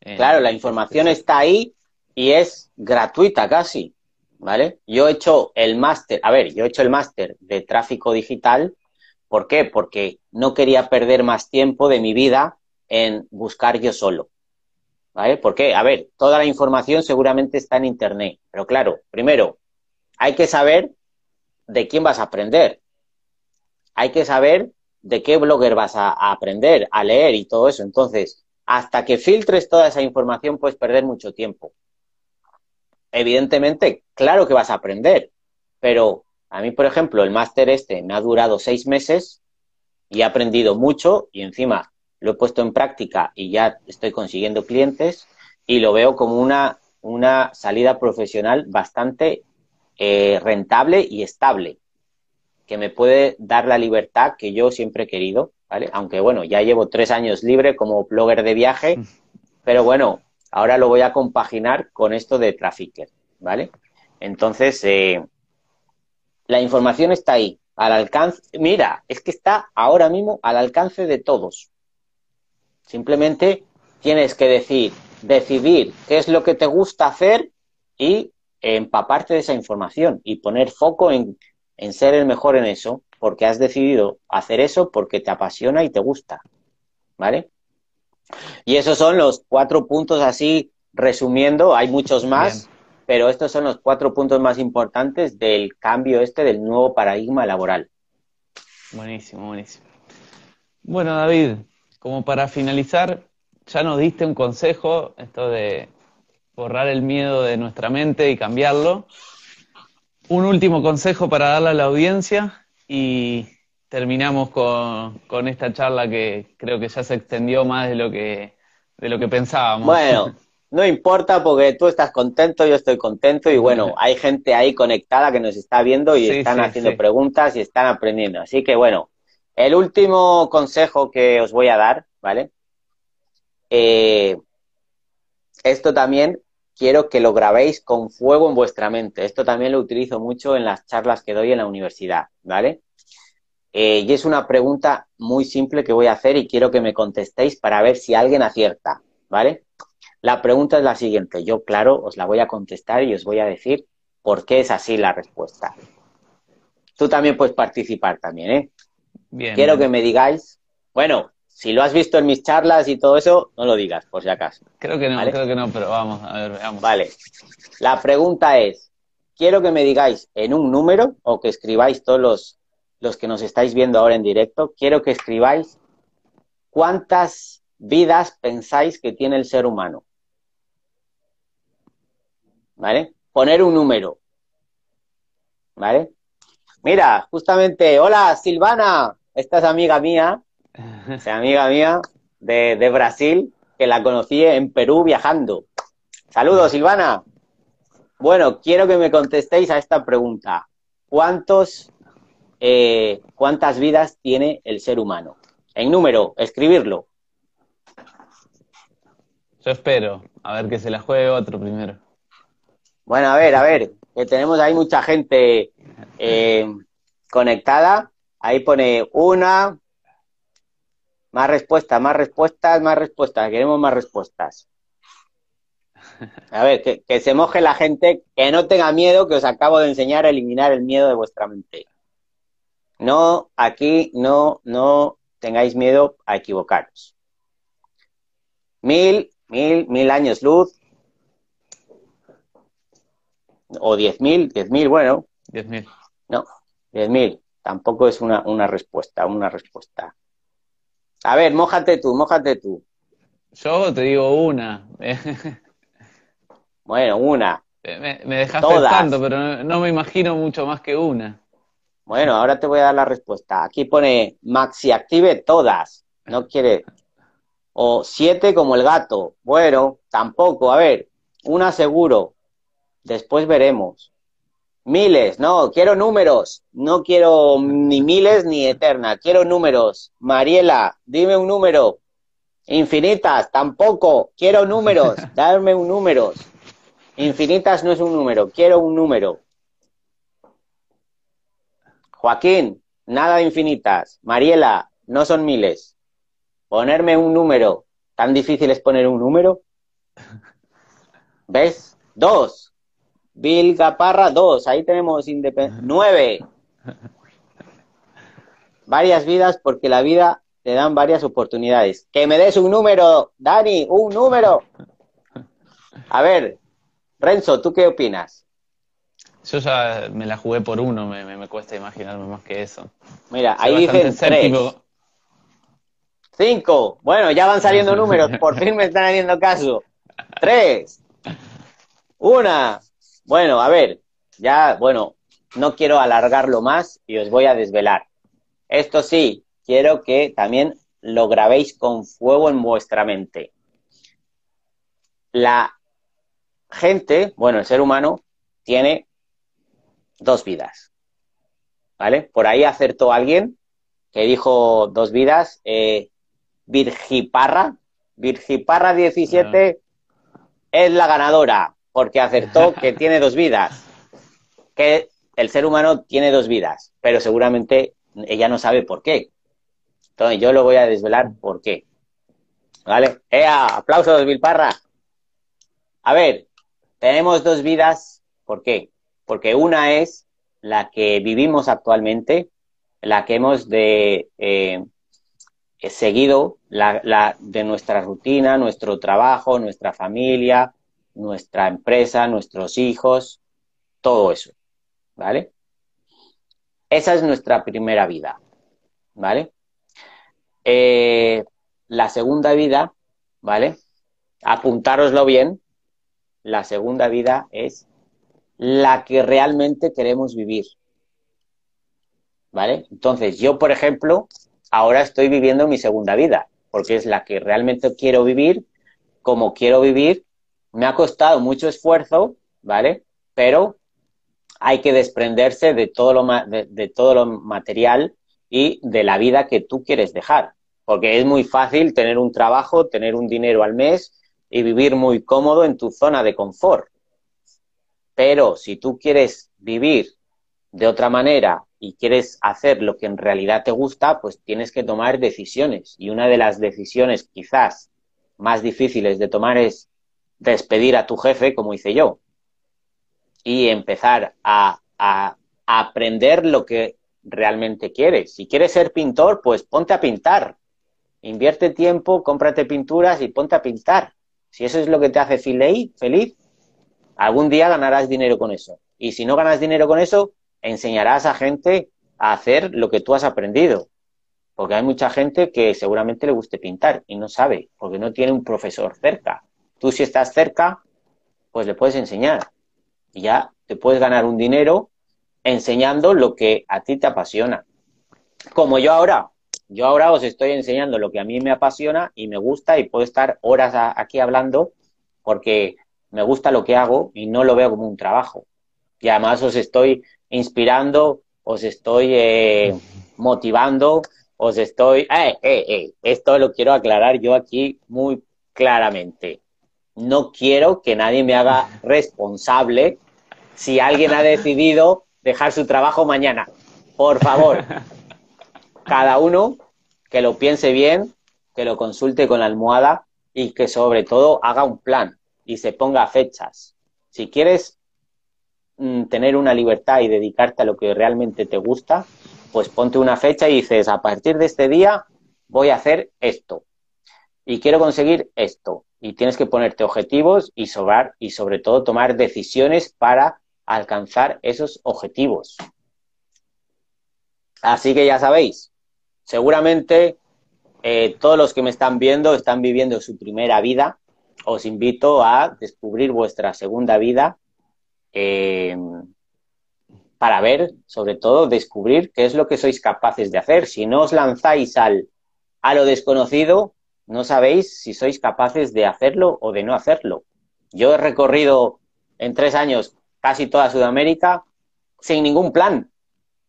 Eh, claro, la información está ahí y es gratuita casi, ¿vale? Yo he hecho el máster, a ver, yo he hecho el máster de tráfico digital. ¿Por qué? Porque no quería perder más tiempo de mi vida en buscar yo solo. ¿Vale? Porque, a ver, toda la información seguramente está en Internet, pero claro, primero, hay que saber de quién vas a aprender. Hay que saber de qué blogger vas a, aprender, a leer y todo eso. Entonces, hasta que filtres toda esa información puedes perder mucho tiempo. Evidentemente, claro que vas a aprender, pero a mí, por ejemplo, el máster este me ha durado seis meses y he aprendido mucho y encima lo he puesto en práctica y ya estoy consiguiendo clientes y lo veo como una, una salida profesional bastante eh, rentable y estable, que me puede dar la libertad que yo siempre he querido, ¿vale? Aunque bueno, ya llevo tres años libre como blogger de viaje, pero bueno, ahora lo voy a compaginar con esto de Trafficker, ¿vale? Entonces, eh, la información está ahí, al alcance, mira, es que está ahora mismo al alcance de todos. Simplemente tienes que decir, decidir qué es lo que te gusta hacer y empaparte de esa información y poner foco en, en ser el mejor en eso, porque has decidido hacer eso porque te apasiona y te gusta. ¿Vale? Y esos son los cuatro puntos así, resumiendo, hay muchos más, pero estos son los cuatro puntos más importantes del cambio este del nuevo paradigma laboral. Buenísimo, buenísimo. Bueno, David, como para finalizar, ya nos diste un consejo, esto de borrar el miedo de nuestra mente y cambiarlo. Un último consejo para darle a la audiencia y terminamos con, esta charla que creo que ya se extendió más de lo que, de lo que pensábamos. Bueno, no importa porque tú estás contento, yo estoy contento y bueno, hay gente ahí conectada que nos está viendo y están haciendo preguntas y están aprendiendo. Así que bueno, el último consejo que os voy a dar, ¿vale? Eh, esto también quiero que lo grabéis con fuego en vuestra mente. Esto también lo utilizo mucho en las charlas que doy en la universidad, ¿vale? Eh, y es una pregunta muy simple que voy a hacer y quiero que me contestéis para ver si alguien acierta, ¿vale? La pregunta es la siguiente. Yo, claro, os la voy a contestar y os voy a decir por qué es así la respuesta. Tú también puedes participar también, ¿eh? Quiero que me digáis, bueno, si lo has visto en mis charlas y todo eso, no lo digas, por si acaso. Creo que no, creo que no, pero vamos, a ver, veamos. Vale. La pregunta es, quiero que me digáis en un número, o que escribáis todos los, los que nos estáis viendo ahora en directo, quiero que escribáis cuántas vidas pensáis que tiene el ser humano. ¿Vale? Poner un número. ¿Vale? Mira, justamente, hola Silvana, esta es amiga mía, es amiga mía de, Brasil, que la conocí en Perú viajando. Saludos, Silvana. Bueno, quiero que me contestéis a esta pregunta. ¿Cuántos, eh, ¿Cuántas vidas tiene el ser humano? En número, escribirlo. Yo espero. A ver que se la juegue otro primero. Bueno, a ver, a ver, que tenemos ahí mucha gente eh, conectada. Ahí pone una. Más respuestas, más respuestas, más respuestas. Queremos más respuestas. A ver, que, se moje la gente, que no tenga miedo, que os acabo de enseñar a eliminar el miedo de vuestra mente. No, aquí no, no tengáis miedo a equivocaros. Mil, mil, mil años luz. O diez mil, diez mil, bueno. Diez mil. No, diez mil. Tampoco es una, una respuesta, una respuesta. A ver, mójate tú, mójate tú. Yo te digo una. Bueno, una. Me, me dejaste tanto, pero no, me imagino mucho más que una. Bueno, ahora te voy a dar la respuesta. Aquí pone maxi active todas. No quiere. O siete como el gato. Bueno, tampoco. A ver, una seguro. Después veremos. Miles, no, quiero números. No quiero ni miles ni eterna. Quiero números. Mariela, dime un número. Infinitas, tampoco. Quiero números. Dame un número. Infinitas no es un número, quiero un número. Joaquín, nada de infinitas. Mariela, no son miles. Ponerme un número. ¿Tan difícil es poner un número? ¿Ves? Dos. Bill Gaparra, dos. Ahí tenemos independencia. Nueve. Varias vidas porque la vida te dan varias oportunidades. Que me des un número, Dani, un número. A ver, Renzo, ¿tú qué opinas? Yo ya me la jugué por uno, me, cuesta imaginarme más que eso. Mira, ahí dicen tres. Cinco. Bueno, ya van saliendo números. Por fin me están haciendo caso. Tres. Una. Bueno, a ver. Ya, bueno, no quiero alargarlo más y os voy a desvelar. Esto sí, quiero que también lo grabéis con fuego en vuestra mente. La gente, bueno, el ser humano tiene dos vidas. ¿Vale? Por ahí acertó alguien que dijo dos vidas, eh, Virgiparra, Virgiparra 17 es la ganadora, porque acertó que tiene dos vidas. Que el ser humano tiene dos vidas, pero seguramente ella no sabe por qué. Entonces yo lo voy a desvelar por qué. ¿Vale? ¡Ea! ¡Aplausos, Vilparra! A ver, tenemos dos vidas, ¿por qué? Porque una es la que vivimos actualmente, la que hemos de, eh, seguido, la, de nuestra rutina, nuestro trabajo, nuestra familia, nuestra empresa, nuestros hijos, todo eso, ¿vale? Esa es nuestra primera vida, ¿vale? Eh, la segunda vida, ¿vale? Apuntároslo bien, la segunda vida es la que realmente queremos vivir. ¿Vale? Entonces, yo, por ejemplo, ahora estoy viviendo mi segunda vida, porque es la que realmente quiero vivir, como quiero vivir. Me ha costado mucho esfuerzo, ¿vale? Pero hay que desprenderse de todo lo, de todo lo material y de la vida que tú quieres dejar. Porque es muy fácil tener un trabajo, tener un dinero al mes y vivir muy cómodo en tu zona de confort. Pero si tú quieres vivir de otra manera y quieres hacer lo que en realidad te gusta, pues tienes que tomar decisiones. Y una de las decisiones quizás más difíciles de tomar es despedir a tu jefe, como hice yo, y empezar a, aprender lo que realmente quieres. Si quieres ser pintor, pues ponte a pintar. Invierte tiempo, cómprate pinturas y ponte a pintar. Si eso es lo que te hace feliz, algún día ganarás dinero con eso. Y si no ganas dinero con eso, enseñarás a gente a hacer lo que tú has aprendido. Porque hay mucha gente que seguramente le guste pintar y no sabe, porque no tiene un profesor cerca. Si estás cerca, pues le puedes enseñar. Y ya te puedes ganar un dinero enseñando lo que a ti te apasiona. Como yo ahora, yo ahora os estoy enseñando lo que a mí me apasiona y me gusta y puedo estar horas aquí hablando porque me gusta lo que hago y no lo veo como un trabajo. Y además os estoy inspirando, os estoy eh, motivando, os estoy... Eh, eh, eh, esto lo quiero aclarar yo aquí muy claramente. No quiero que nadie me haga responsable si alguien ha decidido dejar su trabajo mañana. Por favor, cada uno que lo piense bien, que lo consulte con la almohada y que sobre todo haga un plan y se ponga fechas. Si quieres mm, tener una libertad y dedicarte a lo que realmente te gusta, pues ponte una fecha y dices, a partir de este día voy a hacer esto y quiero conseguir esto. Y tienes que ponerte objetivos y, sobrar, y sobre todo tomar decisiones para alcanzar esos objetivos. Así que ya sabéis, seguramente eh, todos los que me están viendo están viviendo su primera vida os invito a descubrir vuestra segunda vida eh, para ver, sobre todo, descubrir qué es lo que sois capaces de hacer. Si no os lanzáis al, a lo desconocido, no sabéis si sois capaces de hacerlo o de no hacerlo. Yo he recorrido en tres años casi toda Sudamérica sin ningún plan,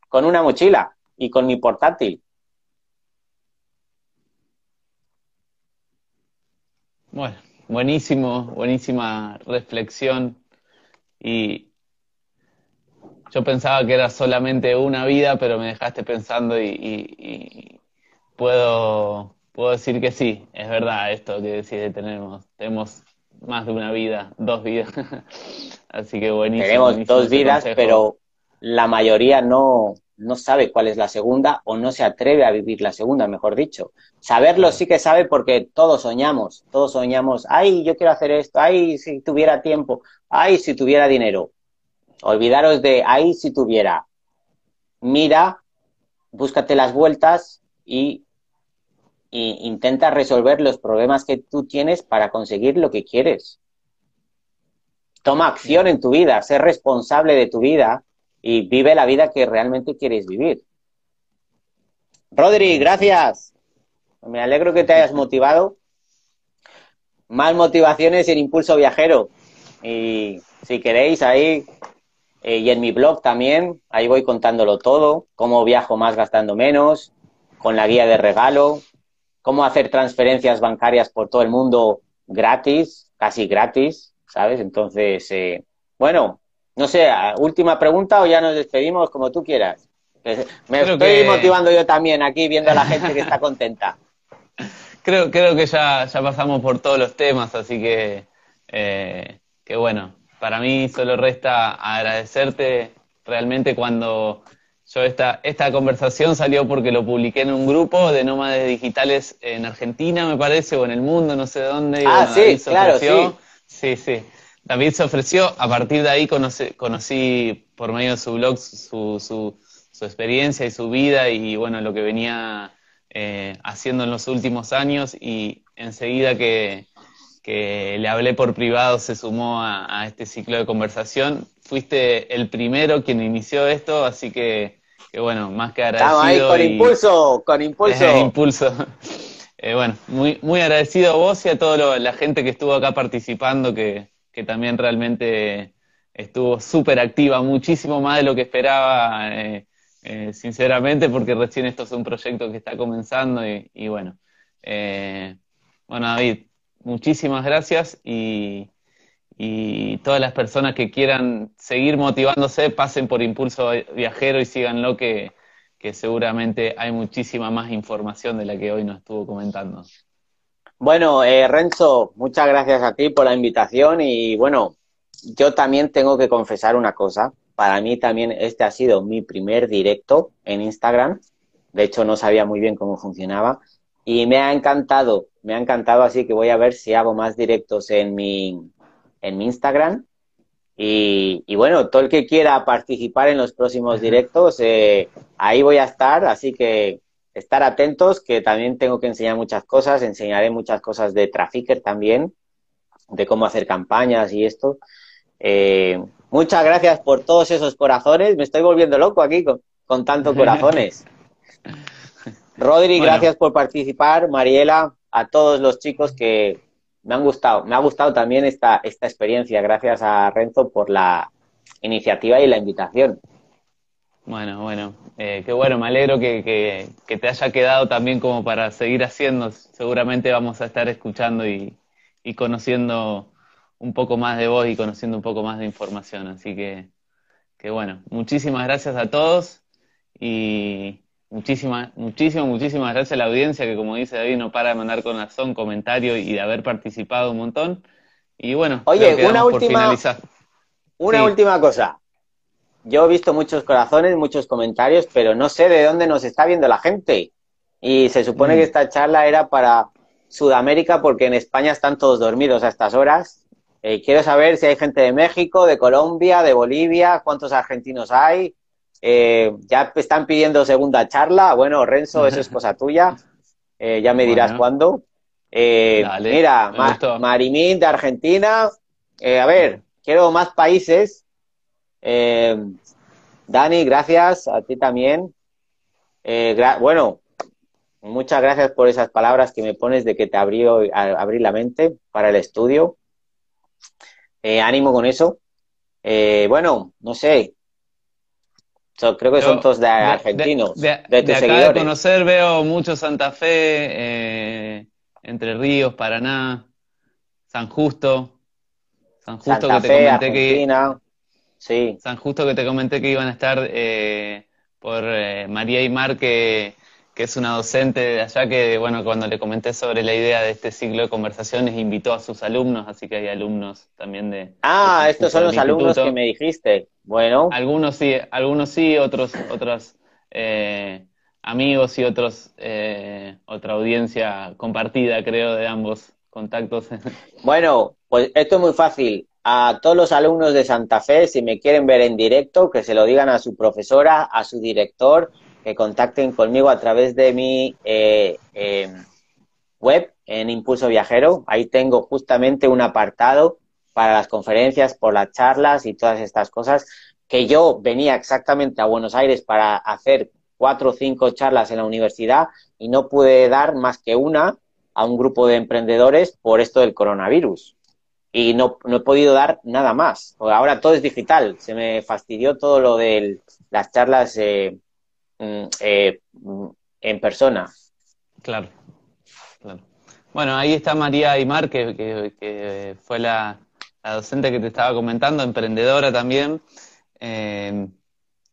con una mochila y con mi portátil. Bueno, Buenísimo, buenísima reflexión. Y yo pensaba que era solamente una vida, pero me dejaste pensando y, puedo, puedo decir que sí, es verdad esto que decís tenemos, tenemos más de una vida, dos vidas. Así que buenísimo. Tenemos dos vidas, pero la mayoría no, no sabe cuál es la segunda o no se atreve a vivir la segunda, mejor dicho. Saberlo sí que sabe porque todos soñamos, todos soñamos, ay, yo quiero hacer esto, ay, si tuviera tiempo, ay, si tuviera dinero. Olvidaros de, ay, si tuviera. Mira, búscate las vueltas y, y intenta resolver los problemas que tú tienes para conseguir lo que quieres. Toma acción en tu vida, sé responsable de tu vida y vive la vida que realmente quieres vivir. Rodri, gracias. Me alegro que te hayas motivado. Más motivaciones en Impulso Viajero. Y si queréis, ahí eh, y en mi blog también, ahí voy contándolo todo, cómo viajo más gastando menos, con la guía de regalo, cómo hacer transferencias bancarias por todo el mundo gratis, casi gratis, ¿sabes? Entonces, eh, bueno, no sé, última pregunta o ya nos despedimos como tú quieras. Me estoy motivando yo también aquí viendo a la gente que está contenta. Creo, creo que ya, ya pasamos por todos los temas, así que, eh, que bueno, para mí solo resta agradecerte realmente cuando yo esta, esta conversación salió porque lo publiqué en un grupo de nómades digitales en Argentina, me parece, o en el mundo, no sé dónde. ah, sí, claro, sí. Sí, sí. David se ofreció, a partir de ahí conocí, por medio de su blog su, su, su, experiencia y su vida y bueno, lo que venía eh, haciendo en los últimos años y enseguida que, que, le hablé por privado se sumó a, este ciclo de conversación. Fuiste el primero quien inició esto, así que, que bueno, más que agradecido. Estamos ahí con impulso, con impulso. impulso. Eh, bueno, muy, muy agradecido a vos y a toda la gente que estuvo acá participando, que, que también realmente estuvo súper activa, muchísimo más de lo que esperaba, eh, eh, sinceramente, porque recién esto es un proyecto que está comenzando y, bueno. Eh, bueno, David, muchísimas gracias y, todas las personas que quieran seguir motivándose, pasen por Impulso Viajero y síganlo, que, que seguramente hay muchísima más información de la que hoy nos estuvo comentando. Bueno, eh, Renzo, muchas gracias a ti por la invitación y bueno, yo también tengo que confesar una cosa. Para mí también este ha sido mi primer directo en Instagram. De hecho, no sabía muy bien cómo funcionaba y me ha encantado, me ha encantado, así que voy a ver si hago más directos en mi, en mi Instagram. Y, y bueno, todo el que quiera participar en los próximos directos, eh, ahí voy a estar, así que estar atentos, que también tengo que enseñar muchas cosas, enseñaré muchas cosas de Trafficker también, de cómo hacer campañas y esto. Eh, muchas gracias por todos esos corazones, me estoy volviendo loco aquí con, con tantos corazones. Rodri, gracias por participar, Mariela, a todos los chicos que me han gustado. Me ha gustado también esta, esta experiencia. Gracias a Renzo por la iniciativa y la invitación. Bueno, bueno, eh, qué bueno, me alegro que, te haya quedado también como para seguir haciendo. Seguramente vamos a estar escuchando y, conociendo un poco más de vos y conociendo un poco más de información. Así que, que bueno, muchísimas gracias a todos y muchísimas, muchísimas, muchísimas gracias a la audiencia que como dice David no para de mandar con razón comentarios y de haber participado un montón. Y bueno, Oye, una última, una última cosa yo he visto muchos corazones, muchos comentarios, pero no sé de dónde nos está viendo la gente. Y se supone que mm. esta charla era para Sudamérica porque en España están todos dormidos a estas horas. Eh, quiero saber si hay gente de México, de Colombia, de Bolivia, cuántos argentinos hay. Eh, ya están pidiendo segunda charla. Bueno, Renzo, eso es cosa tuya. Eh, ya me dirás cuándo. mira, Marimín de Argentina. a ver, quiero más países eh, Dani, gracias, a ti también. Eh, bueno, muchas gracias por esas palabras que me pones de que te abrió, abrí la mente para el estudio. Eh, ánimo con eso. bueno, no sé. Creo que son todos de argentinos, de, de, de, de conocer veo mucho Santa Fe, Entre Ríos, Paraná, San Justo. San Justo que te comenté que Sí. San Justo que te comenté que iban a estar eh, por eh, María Aymar, que, que es una docente de allá, que bueno, cuando le comenté sobre la idea de este ciclo de conversaciones, invitó a sus alumnos, así que hay alumnos también de... Ah, estos son los alumnos que me dijiste. Bueno. Algunos sí, algunos sí, otros, otros eh, amigos y otros, otra audiencia compartida, creo, de ambos contactos. Bueno, pues esto es muy fácil a todos los alumnos de Santa Fe, si me quieren ver en directo, que se lo digan a su profesora, a su director, que contacten conmigo a través de mi eh, em, web en Impulso Viajero. Ahí tengo justamente un apartado para las conferencias, por las charlas y todas estas cosas, que yo venía exactamente a Buenos Aires para hacer cuatro o cinco charlas en la universidad y no pude dar más que una a un grupo de emprendedores por esto del coronavirus y no, no, he podido dar nada más. Ahora todo es digital. Se me fastidió todo lo de las charlas eh, eh, mm, en persona. Claro, Bueno, ahí está María Aymar, que, que, fue la, docente que te estaba comentando, emprendedora también. Eh,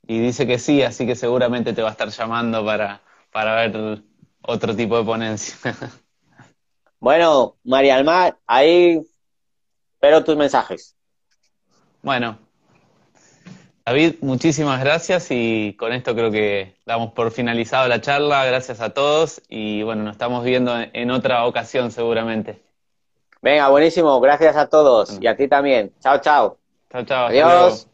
y dice que sí, así que seguramente te va a estar llamando para, para ver otro tipo de ponencia. bueno, María Almar, ahí Espero tus mensajes. Bueno, David, muchísimas gracias y con esto creo que damos por finalizado la charla. Gracias a todos y bueno, nos estamos viendo en otra ocasión seguramente. Venga, buenísimo. Gracias a todos y a ti también. Chao, chao. Chao, chao. Adiós.